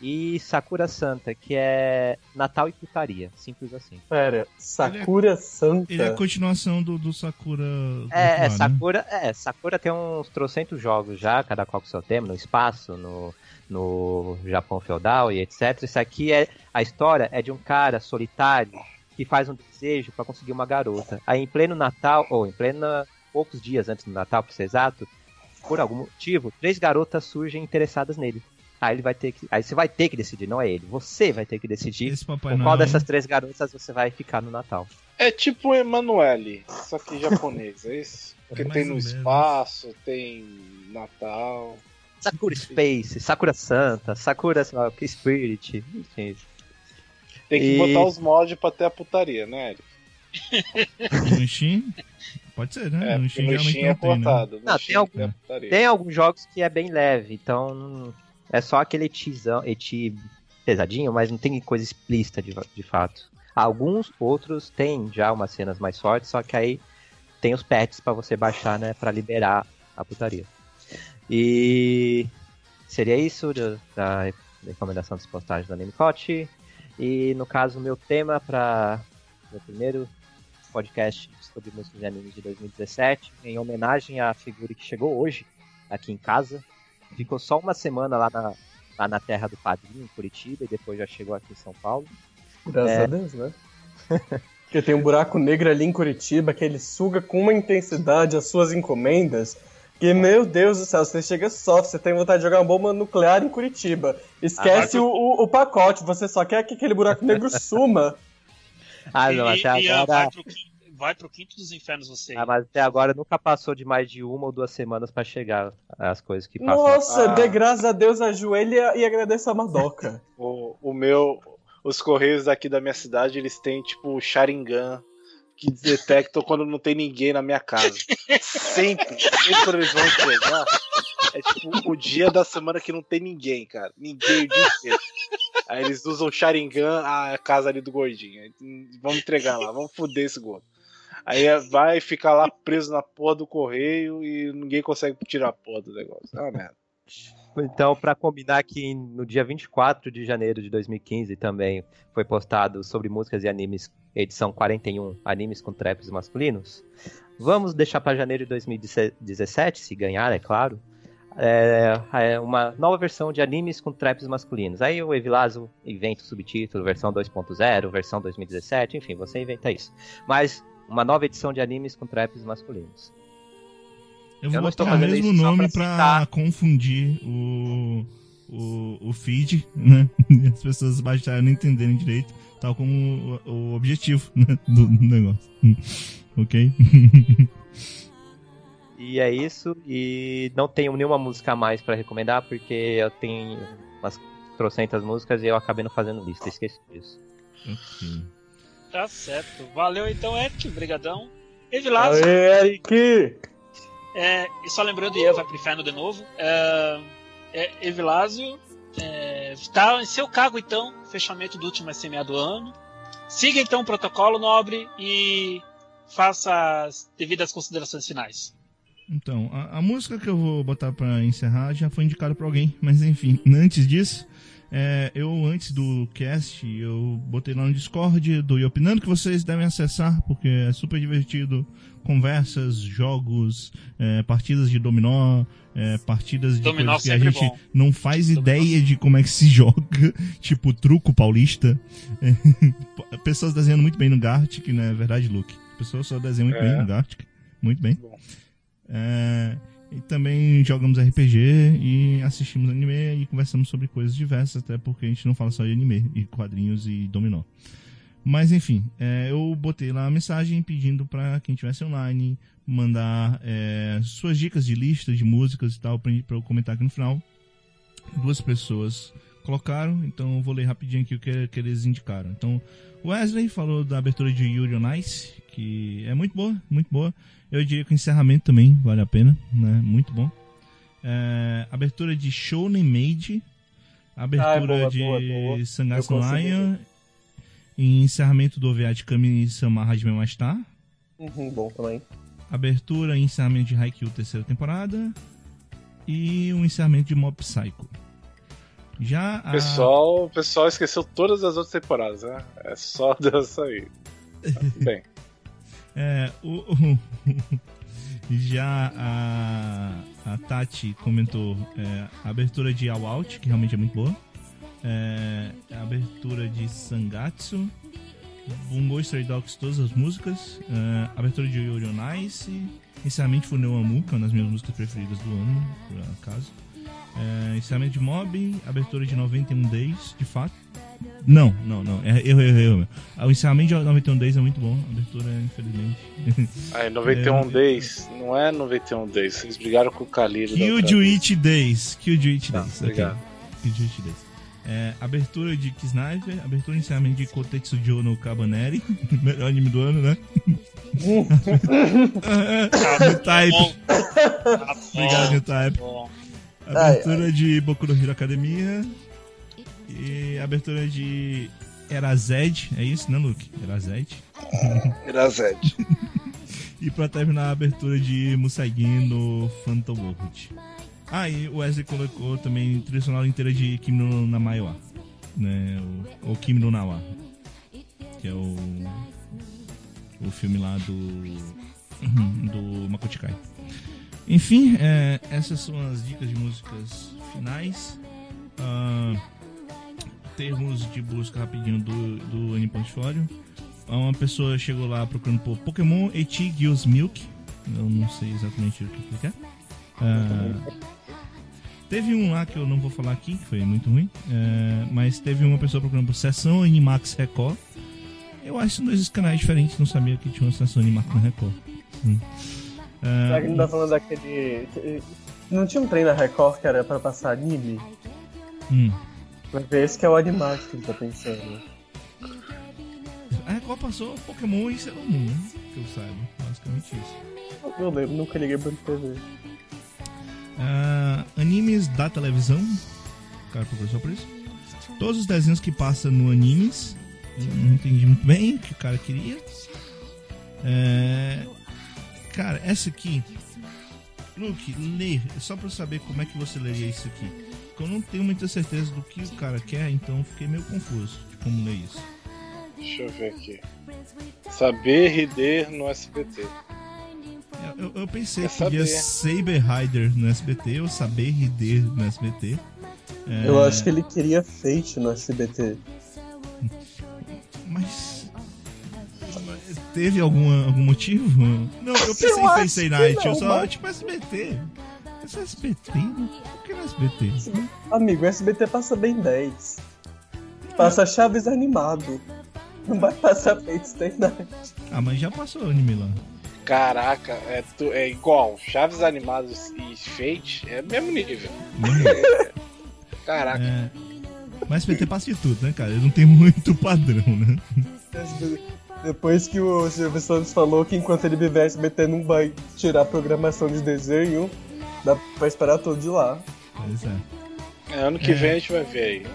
E Sakura Santa, que é Natal e putaria, simples assim. Pera, Sakura Santa. Ele é a continuação do, do Sakura. do É, é, né? Sakura, é, Sakura tem uns trocentos jogos já, cada qual com seu tema, no espaço, no, no Japão feudal e etc. Isso aqui é a história é de um cara solitário que faz um desejo para conseguir uma garota. Aí em pleno Natal, ou em pleno poucos dias antes do Natal, para ser exato, por algum motivo, três garotas surgem interessadas nele. Aí ele vai ter que, aí você vai ter que decidir, não é ele. Você vai ter que decidir com qual dessas três garotas você vai ficar no Natal. É tipo Emanuele, só que japonês, é isso? Porque Mais tem no espaço, tem Natal. Sakura Space, Sakura Santa, Sakura lá, Spirit, enfim. Tem que E- botar os mods pra ter a putaria, né, Eric? No Steam? Pode ser, né? É, geralmente Steam é tem, né? cortado. No Não, tem algum- putaria. Tem alguns jogos que é bem leve, então é só aquele etizão, eti pesadinho, mas não tem coisa explícita de, de fato. Alguns outros têm já umas cenas mais fortes, só que aí tem os patches pra você baixar, né, para liberar a putaria. E seria isso da, da recomendação dos postagens da Nemicote. E no caso, o meu tema para meu primeiro podcast sobre músicas e animes de 2017, em homenagem à figura que chegou hoje aqui em casa. Ficou só uma semana lá na, lá na terra do padrinho, em Curitiba, e depois já chegou aqui em São Paulo. Graças É. a Deus, né? Porque tem um buraco negro ali em Curitiba que ele suga com uma intensidade as suas encomendas. Que, meu Deus do céu, você chega só, você tem vontade de jogar uma bomba nuclear em Curitiba. Esquece Ah, o, o, o pacote, você só quer que aquele buraco negro suma. Ah, E- não, até e, agora. vai, pro, quin- vai pro quinto dos infernos você. Ah, mas até agora nunca passou de mais de uma ou duas semanas pra chegar as coisas que passam. Nossa, Ah. dê graças a Deus, ajoelha e agradeça a Madoka. O, o meu. Os correios daqui da minha cidade, eles têm tipo o Sharingan que detectam quando não tem ninguém na minha casa. Sempre, sempre eles vão entregar. É tipo o dia da semana que não tem ninguém, cara. Ninguém o dia inteiro. Aí eles usam Sharingan, a casa ali do gordinho. Hum, Vamos entregar lá, vamos foder esse gordo. Aí é- vai ficar lá preso na porra do correio e ninguém consegue tirar a porra do negócio. É uma merda. Então, pra combinar que no dia 24 de janeiro de 2015 também foi postado sobre músicas e animes, edição 41, animes com traps masculinos. Vamos deixar pra janeiro de 2017, se ganhar, é claro. É, é uma nova versão de animes com traps masculinos. Aí o Evilazo inventa o subtítulo, versão 2.0, versão 2017, enfim, você inventa isso. Mas uma nova edição de animes com traps masculinos. Eu vou Eu botar o mesmo nome pra pra, confundir o, o, o feed, né? E as pessoas baixarem e não entenderem direito, tal como o, o objetivo né? do, do negócio. ok? E é isso, e não tenho nenhuma música a mais pra recomendar, porque eu tenho umas trocentas músicas e eu acabei não fazendo lista, esqueci disso. ok. Tá certo. Valeu então, Eric. Brigadão. Evilásio, Aê, Eric! É, e só lembrando, Ian vai pro inferno de novo. É, é, Evilásio, é, tá em seu cargo então, fechamento do último SMA do ano. Siga então o protocolo nobre e faça as devidas considerações finais. Então, a, a música que eu vou botar pra encerrar já foi indicada pra alguém, mas enfim, antes disso, é, eu antes do cast, eu botei lá no Discord do Iopinando que vocês devem acessar, porque é super divertido. Conversas, jogos, é, partidas de dominó, é, partidas de Dominó coisas que a sempre gente bom. não faz Dominó ideia de como é que se joga, tipo truco paulista. É, pessoas desenhando muito bem no Gartic, não é verdade, Luke? Pessoas só desenham muito É. bem no Gartic. Muito bem. É, e também jogamos RPG e assistimos anime e conversamos sobre coisas diversas, até porque a gente não fala só de anime, e quadrinhos e dominó. Mas enfim, é, eu botei lá a mensagem pedindo para quem estivesse online mandar é, suas dicas de lista de músicas e tal para eu comentar aqui no final. Duas pessoas colocaram, então eu vou ler rapidinho aqui o que, que eles indicaram. Então, Wesley falou da abertura de Yuri on Ice, que é muito boa, muito boa. Eu diria que o encerramento também vale a pena, né? Muito bom. É, abertura de Shounen Maid. Abertura Ah, é boa, de boa, boa. Lion. E encerramento do OVA de Kami-sama Hajime Mashita. Uhum, bom também. Abertura e encerramento de Haikyuu terceira temporada. E o encerramento de Mob Psycho. Já O a... pessoal, o pessoal esqueceu todas as outras temporadas, né? É só dessa aí. Bem, É, o, o- já a, a Tati comentou é, a abertura de All Out, que realmente é muito boa. É, abertura de Sangatsu. Bungo Stray Dogs, todas as músicas. É, abertura de Yuri on Ice. Encerramento de Funeu Amu, que é uma das minhas músicas preferidas do ano, por acaso. É, encerramento de Mob. Abertura de 91 Days, de fato. Não, não, não. É, erro, erro, erro. O encerramento de 91 Days é muito bom. A abertura, infelizmente. aí 91 É, Days, não é 91 Days, vocês brigaram com o outra vez. Killjoy Days. Killjoy Tá, Days. obrigado. ok. Killjoy Days. É, abertura de Kisniper, abertura e encerramento de Kotetsu Jo no Cabaneri, melhor anime do ano, né? New Type, Tá obrigado, New Type. bom. Abertura de Boku no Hero Academia e abertura de Erazed, é isso, né, Luke? Erazed. Irazete. E pra terminar a abertura de Musagin no Phantom World. Ah, e o Wesley colocou também trilha sonora inteira de Kimi no Namaiwa. Né? Ou Kimi no Nawa. Que é o. O filme lá do. Do Makoto Kai. Enfim, é, essas são as dicas de músicas finais. Ah, termos de busca rapidinho do, do Anime Portfólio. Uma pessoa chegou lá procurando por Pokémon Eti Milk. Eu não sei exatamente o que é. Ah, teve um lá que eu não vou falar aqui, que foi muito ruim. é, mas teve uma pessoa procurando por Sessão Animax Record. Eu acho que dois canais diferentes, não sabia que tinha uma Sessão Animax na Record. Hum. Ah, Será que ele tá falando daquele. que- Não tinha um trem na Record que era pra passar anime? hum. Vai ver esse que é o Animax que ele tá pensando. A Record passou Pokémon e Sailor Moon, né? Que eu saiba. Basicamente isso. Eu lembro, nunca liguei pra TV. Ah, animes da televisão. O cara procurou por isso. Todos os desenhos que passam no animes. Não entendi muito bem o que o cara queria. É, Cara, essa aqui. Luke, lê. Só pra saber como é que você leria isso aqui. Porque eu não tenho muita certeza do que o cara quer, então fiquei meio confuso de como ler isso. Deixa eu ver aqui. Saber rider no SBT. Eu, eu- eu pensei É que podia saber. Rider no SBT ou Saber Rider no SBT. É, Eu acho que ele queria Fate no SBT. Mas. Teve alguma, algum motivo? Não, eu pensei Eu em Face Night, eu não, só, mas- tipo, SBT. Esse SBT? Por que no SBT? Amigo, SBT passa bem 10. Passa Chaves animado. Não vai passar Fate Stay Night. Ah, mas já passou anime lá. Caraca, é, tu- é igual. Chaves animados e Fate é mesmo nível. Caraca. É, mas SBT passa de tudo, né, cara? Ele não tem muito padrão, né? Depois que o Silvio Santos falou que enquanto ele viver SBT não vai tirar a programação de desenho, dá pra esperar tudo de lá. Pois é. É, ano que É. vem a gente vai ver aí.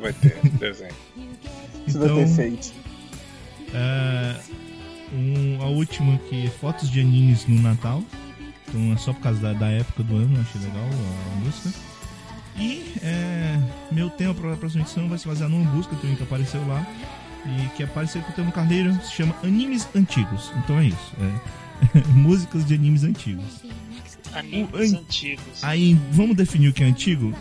Vai ter desenho. Se vai ter Então, Fate. é, um, a última que é fotos de animes no Natal. Então é só por causa da, da época do ano, achei legal a, música. E é, meu tema para a próxima edição vai se basear numa busca também que apareceu lá. E que apareceu com o tema Carneiro, se chama Animes Antigos. Então é isso. é músicas de animes antigos. Animes O an- antigos. Aí, vamos definir o que é antigo?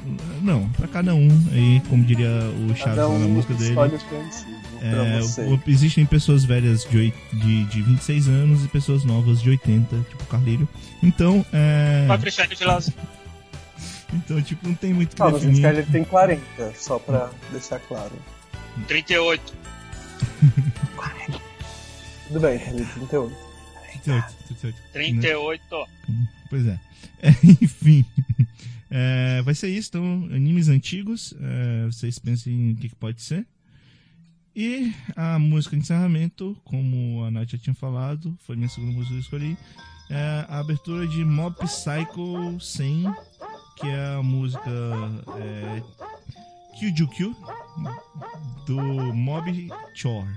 Não, pra cada um. Aí, como diria o Chaves lá na um música dele. o que é antigo pra É, você. o- existem pessoas velhas de, oit- de, de 26 anos e pessoas novas de 80, tipo Carlírio. Então, é. Vilas. Então, tipo, não tem muito o que Ah, mas o definir. Skyler tem 40, só pra deixar claro. 38. Tudo bem, ele tem 38. 38, 38. 38. Pois é. É, enfim. É, vai ser isso, então, animes antigos. é, vocês pensem o que, que pode ser. E a música de encerramento, como a Nath já tinha falado, foi minha segunda música que eu escolhi. É a abertura de Mob Psycho 100, que é a música é, Kyujuku do Mob Chore.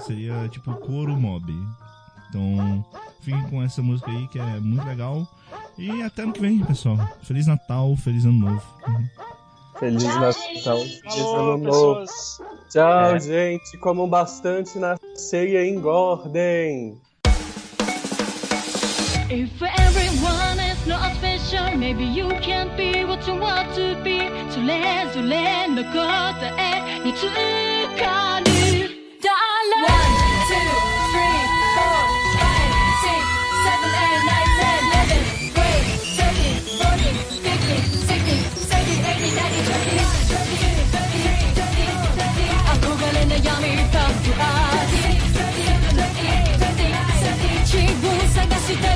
Seria tipo coro mob. Então, fiquem com essa música aí que é muito legal. E até ano que vem, pessoal. Feliz Natal, feliz ano novo. Feliz Tchau, Natal, gente. feliz Alô, ano novo. pessoas. Tchau, É. gente. Comam bastante na ceia e engordem. If everyone is not special, maybe you can't be what you want to be. それぞれの答えにつかる。One, two, した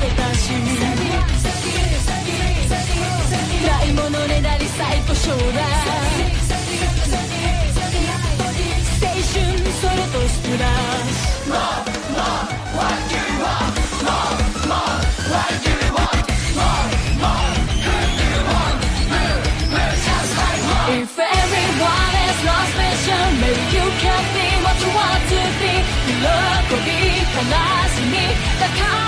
ないものねだり最高将来青春それとスプラッシュ Come on.